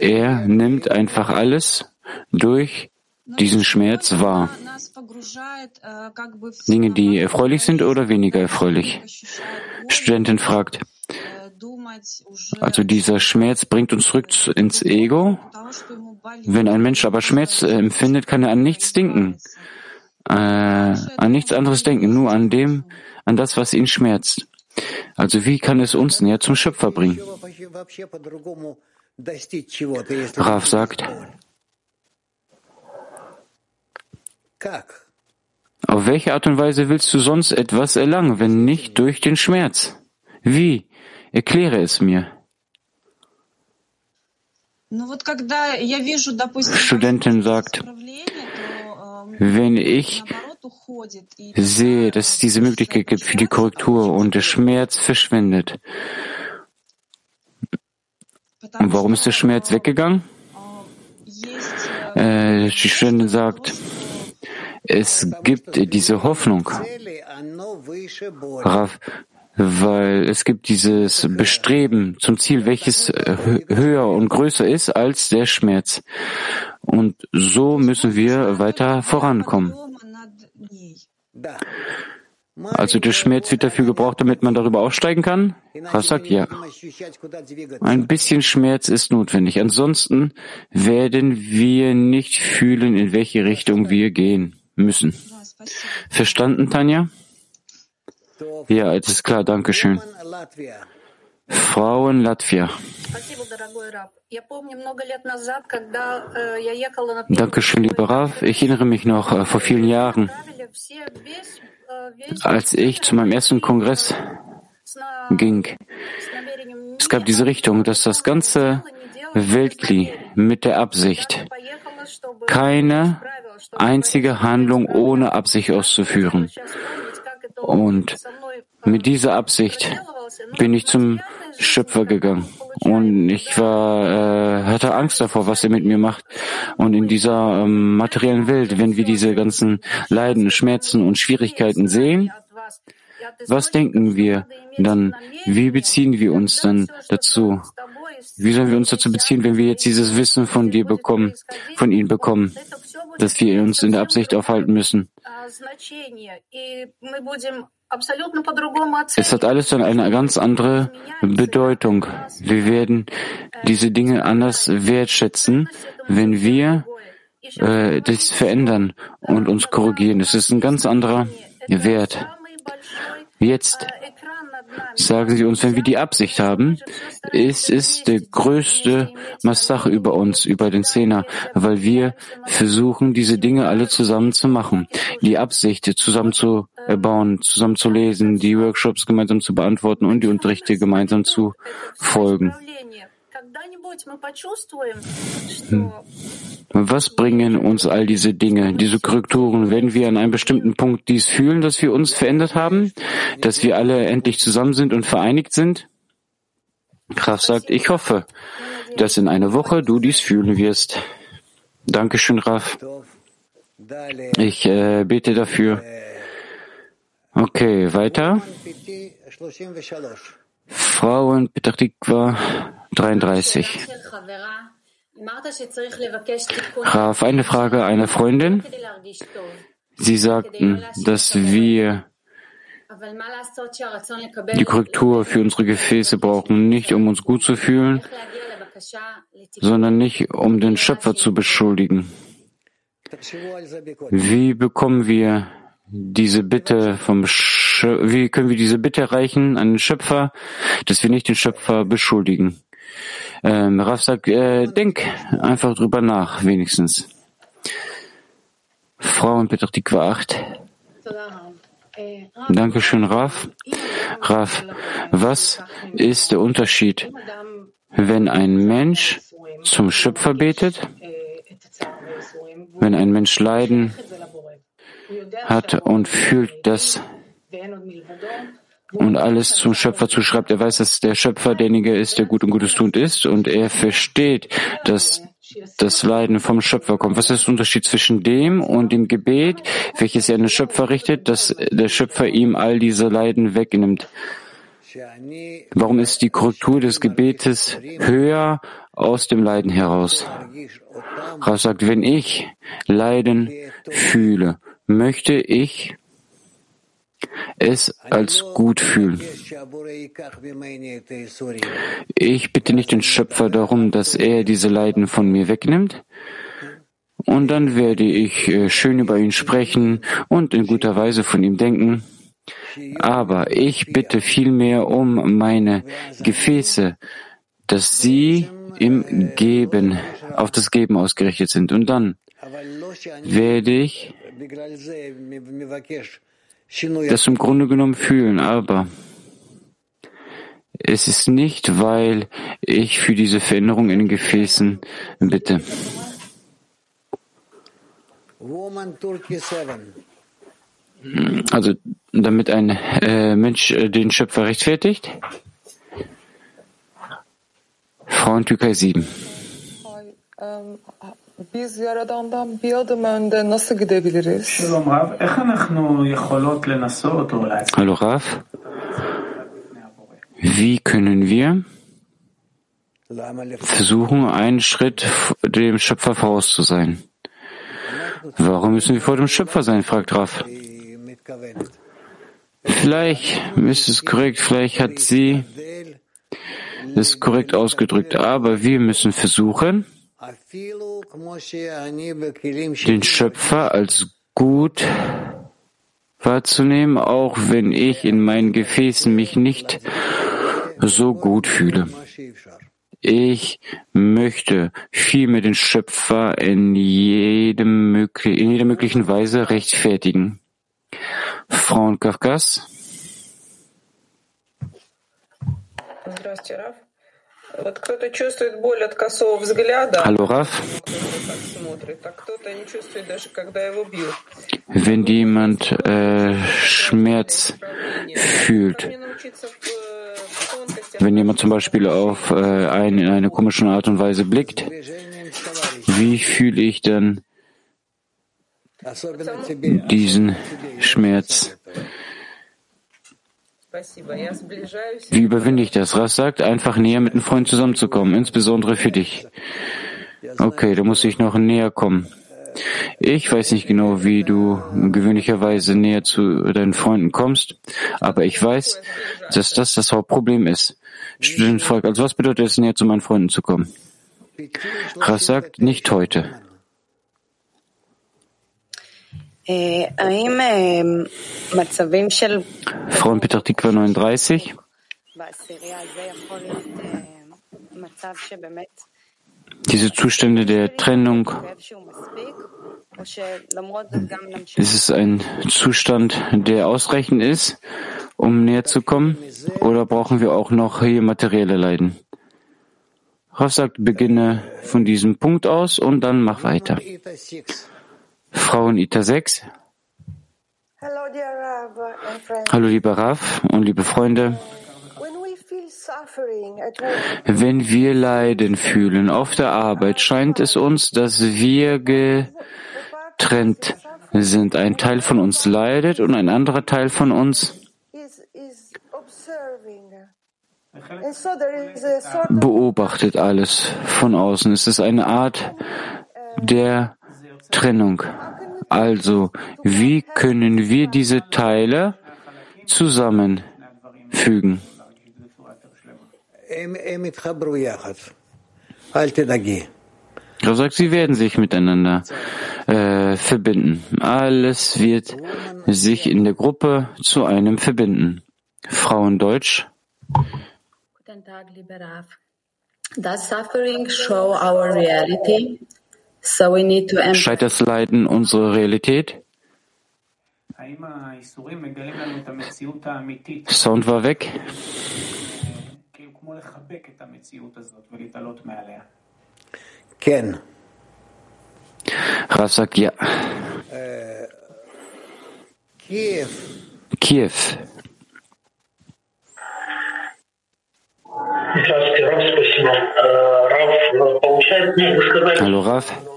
Er nimmt einfach alles durch diesen Schmerz wahr. Dinge, die erfreulich sind oder weniger erfreulich. Studentin fragt, also dieser Schmerz bringt uns zurück ins Ego. Wenn ein Mensch aber Schmerz äh, empfindet, kann er an nichts denken, äh, an nichts anderes denken, nur an dem, an das, was ihn schmerzt. Also wie kann es uns näher zum Schöpfer bringen? Raf sagt, auf welche Art und Weise willst du sonst etwas erlangen, wenn nicht durch den Schmerz? Wie? Erkläre es mir. Studentin sagt, wenn ich sehe, dass es diese Möglichkeit gibt für die Korrektur und der Schmerz verschwindet, und warum ist der Schmerz weggegangen? Äh, die Studentin sagt, es gibt diese Hoffnung. Rav, weil es gibt dieses Bestreben zum Ziel, welches höher und größer ist als der Schmerz. Und so müssen wir weiter vorankommen. Also der Schmerz wird dafür gebraucht, damit man darüber aussteigen kann? Was sagt ja. Ein bisschen Schmerz ist notwendig. Ansonsten werden wir nicht fühlen, in welche Richtung wir gehen müssen. Verstanden, Tanja? Ja, es ist klar, danke schön. Frauen Latvia. Dankeschön, lieber Rav. Ich erinnere mich noch äh, vor vielen Jahren, als ich zu meinem ersten Kongress ging. Es gab diese Richtung, dass das ganze Weltkli mit der Absicht, keine einzige Handlung ohne Absicht auszuführen. Und mit dieser Absicht bin ich zum Schöpfer gegangen. Und ich war, äh, hatte Angst davor, was er mit mir macht. Und in dieser ähm, materiellen Welt, wenn wir diese ganzen Leiden, Schmerzen und Schwierigkeiten sehen, Was denken wir dann? Wie beziehen wir uns dann dazu? Wie sollen wir uns dazu beziehen, wenn wir jetzt dieses Wissen von dir bekommen, von ihnen bekommen, dass wir uns in der Absicht aufhalten müssen? Es hat alles dann eine ganz andere Bedeutung. Wir werden diese Dinge anders wertschätzen, wenn wir äh, das verändern und uns korrigieren. Es ist ein ganz anderer Wert. Jetzt sagen Sie uns, wenn wir die Absicht haben, ist es der größte Massach über uns, über den Zehner, weil wir versuchen, diese Dinge alle zusammen zu machen. Die Absicht zusammen zu bauen, zusammen zu lesen, die Workshops gemeinsam zu beantworten und die Unterrichte gemeinsam zu folgen. Hm. Was bringen uns all diese Dinge, diese Korrekturen, wenn wir an einem bestimmten Punkt dies fühlen, dass wir uns verändert haben, dass wir alle endlich zusammen sind und vereinigt sind? Graf sagt, ich hoffe, dass in einer Woche du dies fühlen wirst. Dankeschön, Raf. Ich äh, bete dafür. Okay, weiter. Frauen Petach 33. Raf, eine Frage einer Freundin. Sie sagten, dass wir die Korrektur für unsere Gefäße brauchen, nicht um uns gut zu fühlen, sondern nicht um den Schöpfer zu beschuldigen. Wie bekommen wir diese Bitte vom Schöpfer, wie können wir diese Bitte erreichen an den Schöpfer, dass wir nicht den Schöpfer beschuldigen? Ähm, Raf sagt, äh, denk einfach drüber nach, wenigstens. Frau in Petach 8. Dankeschön, Raf. Raf, was ist der Unterschied, wenn ein Mensch zum Schöpfer betet, wenn ein Mensch Leiden hat und fühlt das und alles zum Schöpfer zuschreibt. Er weiß, dass der Schöpfer derjenige ist, der gut und Gutes tut ist und er versteht, dass das Leiden vom Schöpfer kommt. Was ist der Unterschied zwischen dem und dem Gebet, welches er an den Schöpfer richtet, dass der Schöpfer ihm all diese Leiden wegnimmt? Warum ist die Korrektur des Gebetes höher aus dem Leiden heraus? Rav sagt, wenn ich Leiden fühle, möchte ich es als gut fühlen. Ich bitte nicht den Schöpfer darum, dass er diese Leiden von mir wegnimmt. Und dann werde ich äh, schön über ihn sprechen und in guter Weise von ihm denken. Aber ich bitte vielmehr um meine Gefäße, dass sie im Geben, auf das Geben ausgerichtet sind. Und dann werde ich das im Grunde genommen fühlen, aber es ist nicht, weil ich für diese Veränderung in den Gefäßen bitte. Also damit ein äh, Mensch äh, den Schöpfer rechtfertigt. Frau in Türkei 7.
Biz Yaradan'dan bir adım önde nasıl gidebiliriz?
Hallo Rav. Wie können wir versuchen, einen Schritt dem Schöpfer voraus zu sein? Warum müssen wir vor dem Schöpfer sein? fragt Rav. Vielleicht ist es korrekt, vielleicht hat sie es korrekt ausgedrückt, aber wir müssen versuchen, den Schöpfer als gut wahrzunehmen, auch wenn ich in meinen Gefäßen mich nicht so gut fühle. Ich möchte vielmehr den Schöpfer in, jedem, in jeder möglichen Weise rechtfertigen. Frauen Kafkas.
Здравствуйте, Раф.
Hallo Raf. Wenn jemand äh, Schmerz fühlt, wenn jemand zum Beispiel auf äh, eine, in eine komische Art und Weise blickt, wie fühle ich dann diesen Schmerz? Wie überwinde ich das? Ras sagt, einfach näher mit einem Freund zusammenzukommen, insbesondere für dich. Okay, da muss ich noch näher kommen. Ich weiß nicht genau, wie du gewöhnlicherweise näher zu deinen Freunden kommst, aber ich weiß, dass das das Hauptproblem ist. Student fragt, also was bedeutet es, näher zu meinen Freunden zu kommen? Ras sagt, nicht heute. Frauen Peter Tikva 39. Diese Zustände der Trennung, ist es ein Zustand, der ausreichend ist, um näher zu kommen, oder brauchen wir auch noch hier materielle Leiden? Rav sagt, beginne von diesem Punkt aus und dann mach weiter. Frauen Ita 6. Hallo lieber Rav und liebe Freunde. Wenn wir Leiden fühlen auf der Arbeit, scheint es uns, dass wir getrennt sind. Ein Teil von uns leidet und ein anderer Teil von uns beobachtet alles von außen. Es ist eine Art der Trennung. Also, wie können wir diese Teile zusammenfügen? Er sagt, sie werden sich miteinander äh, verbinden. Alles wird sich in der Gruppe zu einem verbinden. Frauendeutsch.
Guten Tag, lieber Raf. Does suffering show our reality?
Scheint das Leiden unsere Realität? Sound war weg.
Ken.
Rav sagt ja.
Äh,
Kiew.
Kiew.
Hallo Rav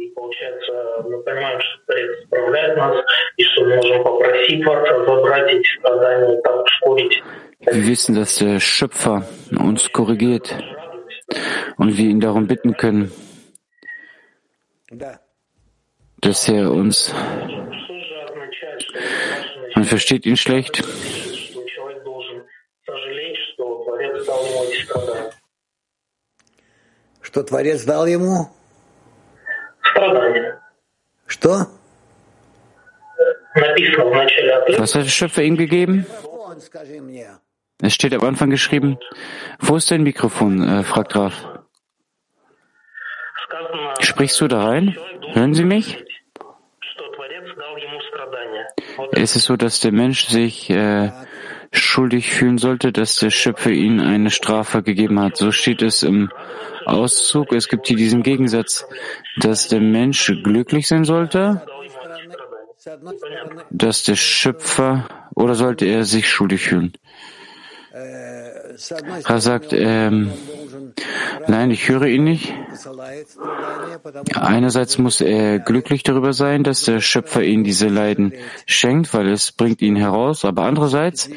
и получается, мы понимаем, что Творец исправляет нас, и что мы можем попросить Творца забрать эти страдания, там, ускорить.
Wir wissen, dass der Schöpfer uns korrigiert und wir ihn darum bitten können, dass er uns, man versteht ihn schlecht,
что человек должен сожалеть, что Творец дал ему
Was hat der Schöpfer ihm gegeben? Es steht am Anfang geschrieben. Wo ist dein Mikrofon? Äh, fragt Raf. Sprichst du da rein? Hören Sie mich? Ist Es so, dass der Mensch sich äh, schuldig fühlen sollte, dass der Schöpfer ihnen eine Strafe gegeben hat. So steht es im Auszug. Es gibt hier diesen Gegensatz, dass der Mensch glücklich sein sollte, dass der Schöpfer oder sollte er sich schuldig fühlen. Er sagt, ähm, nein, ich höre ihn nicht. Einerseits muss er glücklich darüber sein, dass der Schöpfer ihm diese Leiden schenkt, weil es bringt ihn heraus. Aber andererseits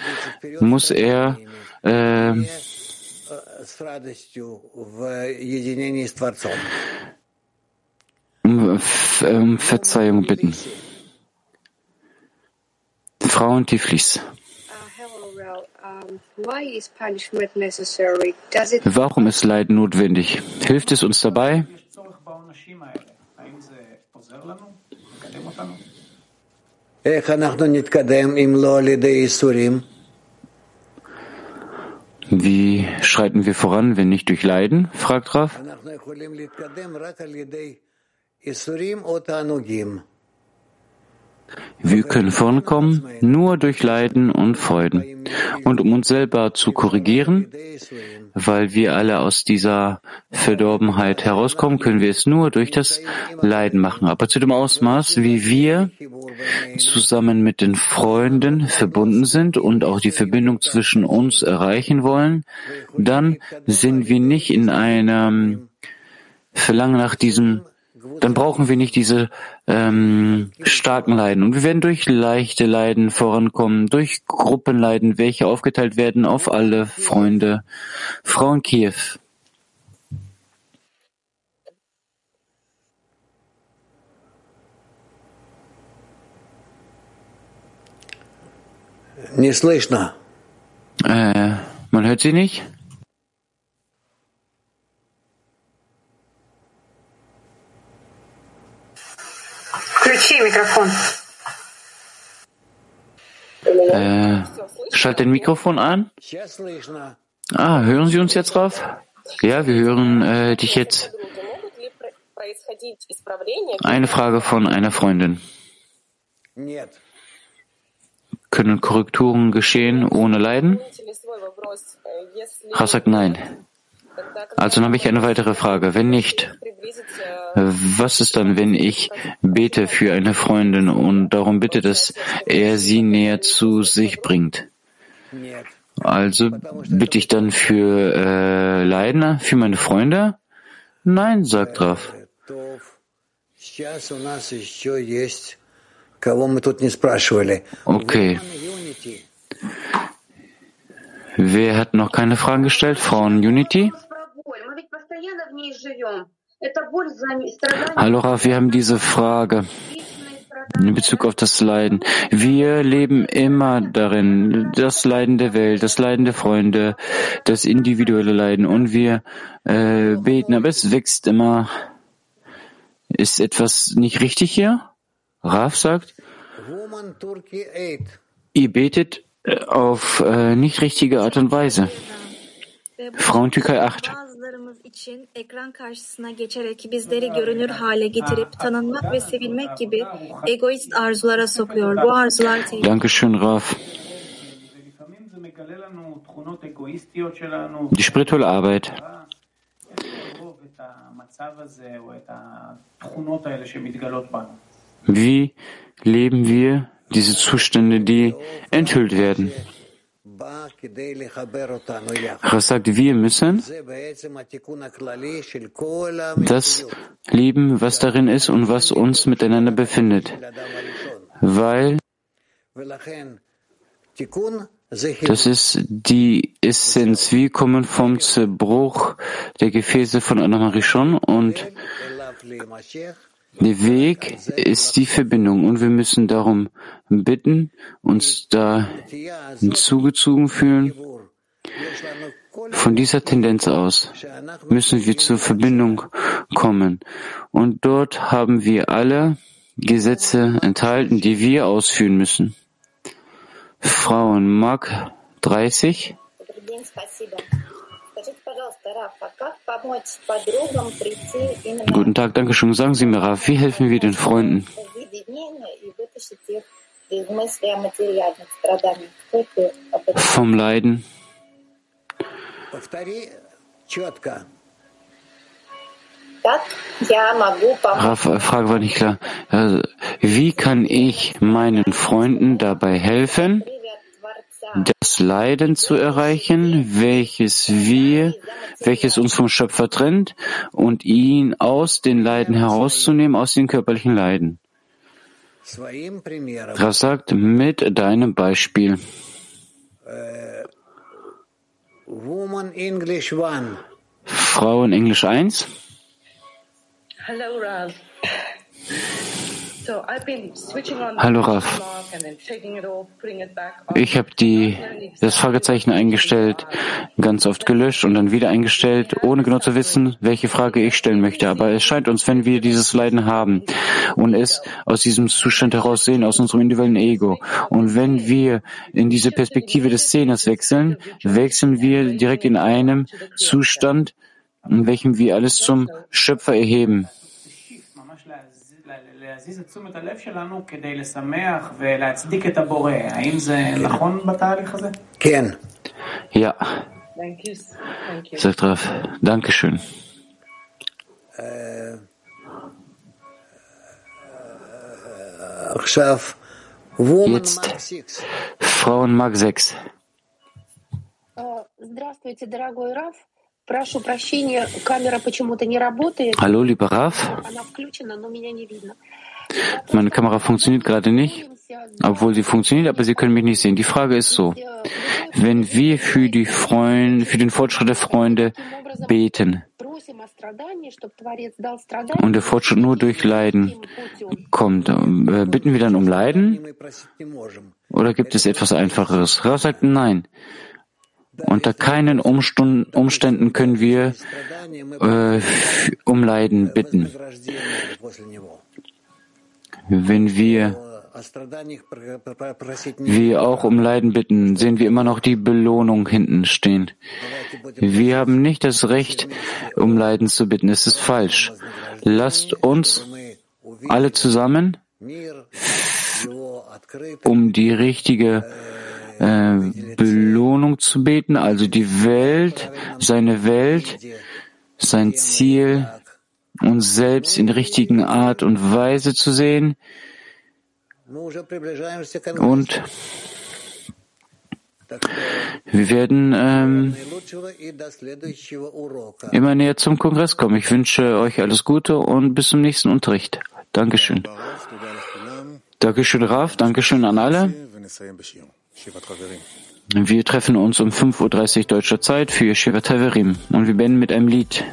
muss er
ähm,
um Verzeihung bitten. Frauen Tiflis. Warum ist Leid notwendig? Hilft es uns dabei? Wie schreiten wir voran, wenn nicht durch Leiden? fragt Raf. Wir können vorankommen nur durch Leiden und Freuden. Und um uns selber zu korrigieren, weil wir alle aus dieser Verdorbenheit herauskommen, können wir es nur durch das Leiden machen. Aber zu dem Ausmaß, wie wir zusammen mit den Freunden verbunden sind und auch die Verbindung zwischen uns erreichen wollen, dann sind wir nicht in einem Verlangen nach diesem dann brauchen wir nicht diese ähm, starken Leiden. Und wir werden durch leichte Leiden vorankommen, durch Gruppenleiden, welche aufgeteilt werden auf alle Freunde. Frauen Kiew. Äh, man hört sie nicht?
Включи микрофон.
Äh, schalt den Mikrofon an. Ah, hören Sie uns jetzt drauf? Ja, wir hören äh, dich jetzt. Eine Frage von einer Freundin. Können Korrekturen geschehen ohne Leiden? Rav sagt nein. Also habe ich eine weitere Frage. Wenn nicht, was ist dann, wenn ich bete für eine Freundin und darum bitte, dass er sie näher zu sich bringt? Also bitte ich dann für äh, Leiden, für meine Freunde? Nein, sagt Raf. Okay. Wer hat noch keine Fragen gestellt? Frauen Unity? Hallo Raf, wir haben diese Frage in Bezug auf das Leiden. Wir leben immer darin, das Leiden der Welt, das Leiden der Freunde, das individuelle Leiden und wir äh, beten, aber es wächst immer. Ist etwas nicht richtig hier? Raf sagt, ihr betet äh, auf äh, nicht richtige Art und Weise. Frauen Türkei 8.
için ekran karşısına geçerek bizleri görünür hale getirip tanınmak ve sevilmek gibi egoist arzulara sokuyor. Bu arzular
Dankeschön, Raf. Die spirituelle Arbeit Wie leben wir diese Zustände, die enthüllt werden? Rav sagt, wir müssen das lieben, was darin ist und was uns miteinander befindet, weil das ist die Essenz. Wir kommen vom Zerbruch der Gefäße von Adam Rishon und der Weg ist die Verbindung und wir müssen darum bitten, uns da hinzugezogen fühlen. Von dieser Tendenz aus müssen wir zur Verbindung kommen. Und dort haben wir alle Gesetze enthalten, die wir ausführen müssen. Frauen Mark 30. Guten Tag, danke schön. Sagen Sie mir, Raf, wie helfen wir den Freunden? Vom Leiden. Raf, Frage war nicht klar. Also, wie kann ich meinen Freunden dabei helfen, das Leiden zu erreichen, welches wir, welches uns vom Schöpfer trennt und ihn aus den Leiden herauszunehmen, aus den körperlichen Leiden. Rav sagt, mit deinem Beispiel. Frau in Englisch 1.
Hello, Rav.
Hallo Raf. Ich habe die, das Fragezeichen eingestellt, ganz oft gelöscht und dann wieder eingestellt, ohne genau zu wissen, welche Frage ich stellen möchte. Aber es scheint uns, wenn wir dieses Leiden haben und es aus diesem Zustand heraus sehen, aus unserem individuellen Ego, und wenn wir in diese Perspektive des Zehners wechseln, wechseln wir direkt in einem Zustand, in welchem wir alles zum Schöpfer erheben.
להזיז את תשומת הלב שלנו כדי לשמח ולהצדיק את הבורא. האם זה נכון בתהליך הזה?
כן.
Ja. Sagt Raf, Dankeschön. Jetzt Frauen Mark 6.
Здравствуйте, дорогой Раф.
Hallo, lieber Raf. Meine Kamera funktioniert gerade nicht, obwohl sie funktioniert, aber Sie können mich nicht sehen. Die Frage ist so, wenn wir für die Freunde, für den Fortschritt der Freunde beten und der Fortschritt nur durch Leiden kommt, äh, bitten wir dann um Leiden oder gibt es etwas Einfacheres? Raf sagt nein. Unter keinen Umständen können wir äh, um Leiden bitten. Wenn wir wir auch um Leiden bitten, sehen wir immer noch die Belohnung hinten stehen. Wir haben nicht das Recht, um Leiden zu bitten. Es ist falsch. Lasst uns alle zusammen um die richtige äh, Belohnung zu beten, also die Welt, seine Welt, sein Ziel, uns selbst in richtigen Art und Weise zu sehen und wir werden ähm, immer näher zum Kongress kommen. Ich wünsche euch alles Gute und bis zum nächsten Unterricht. Dankeschön. Dankeschön, Raf. Dankeschön an alle. Wir treffen uns um 5.30 Uhr deutscher Zeit für Shiva Taverim und wir beenden mit einem Lied.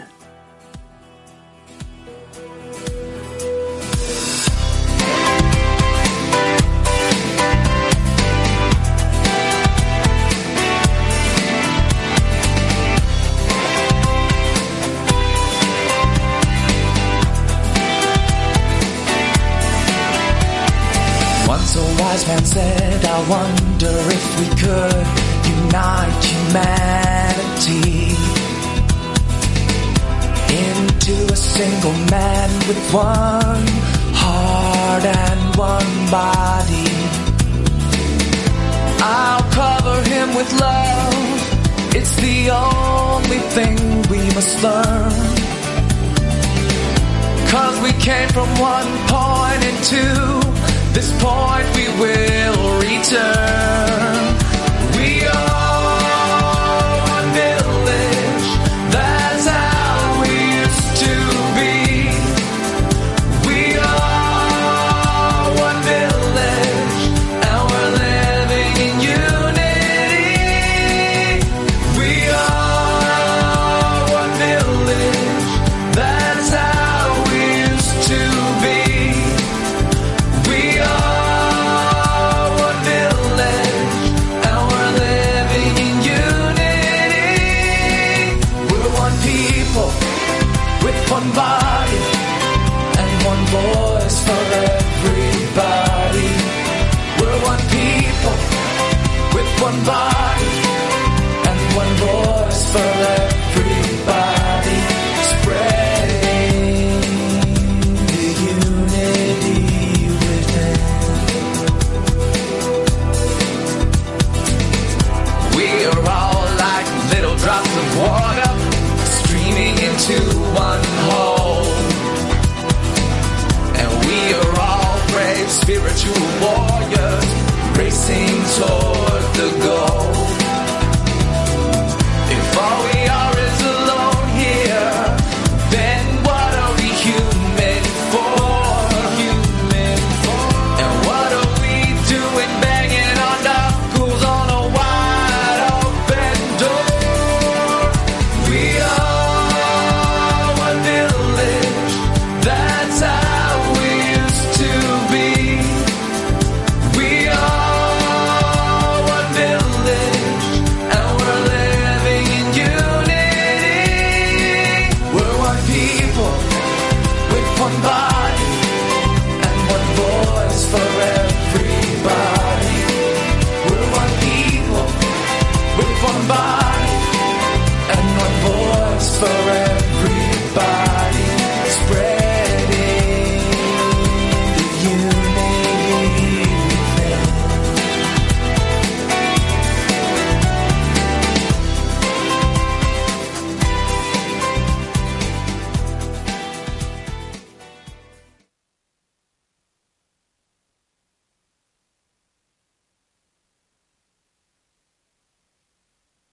Wise man said, I wonder if we could unite humanity into a single man with one heart and one body. I'll cover him with love. It's the only thing we must learn. Cause we came from one point into this point we will return. With one body and one voice for everybody. We're one people with one body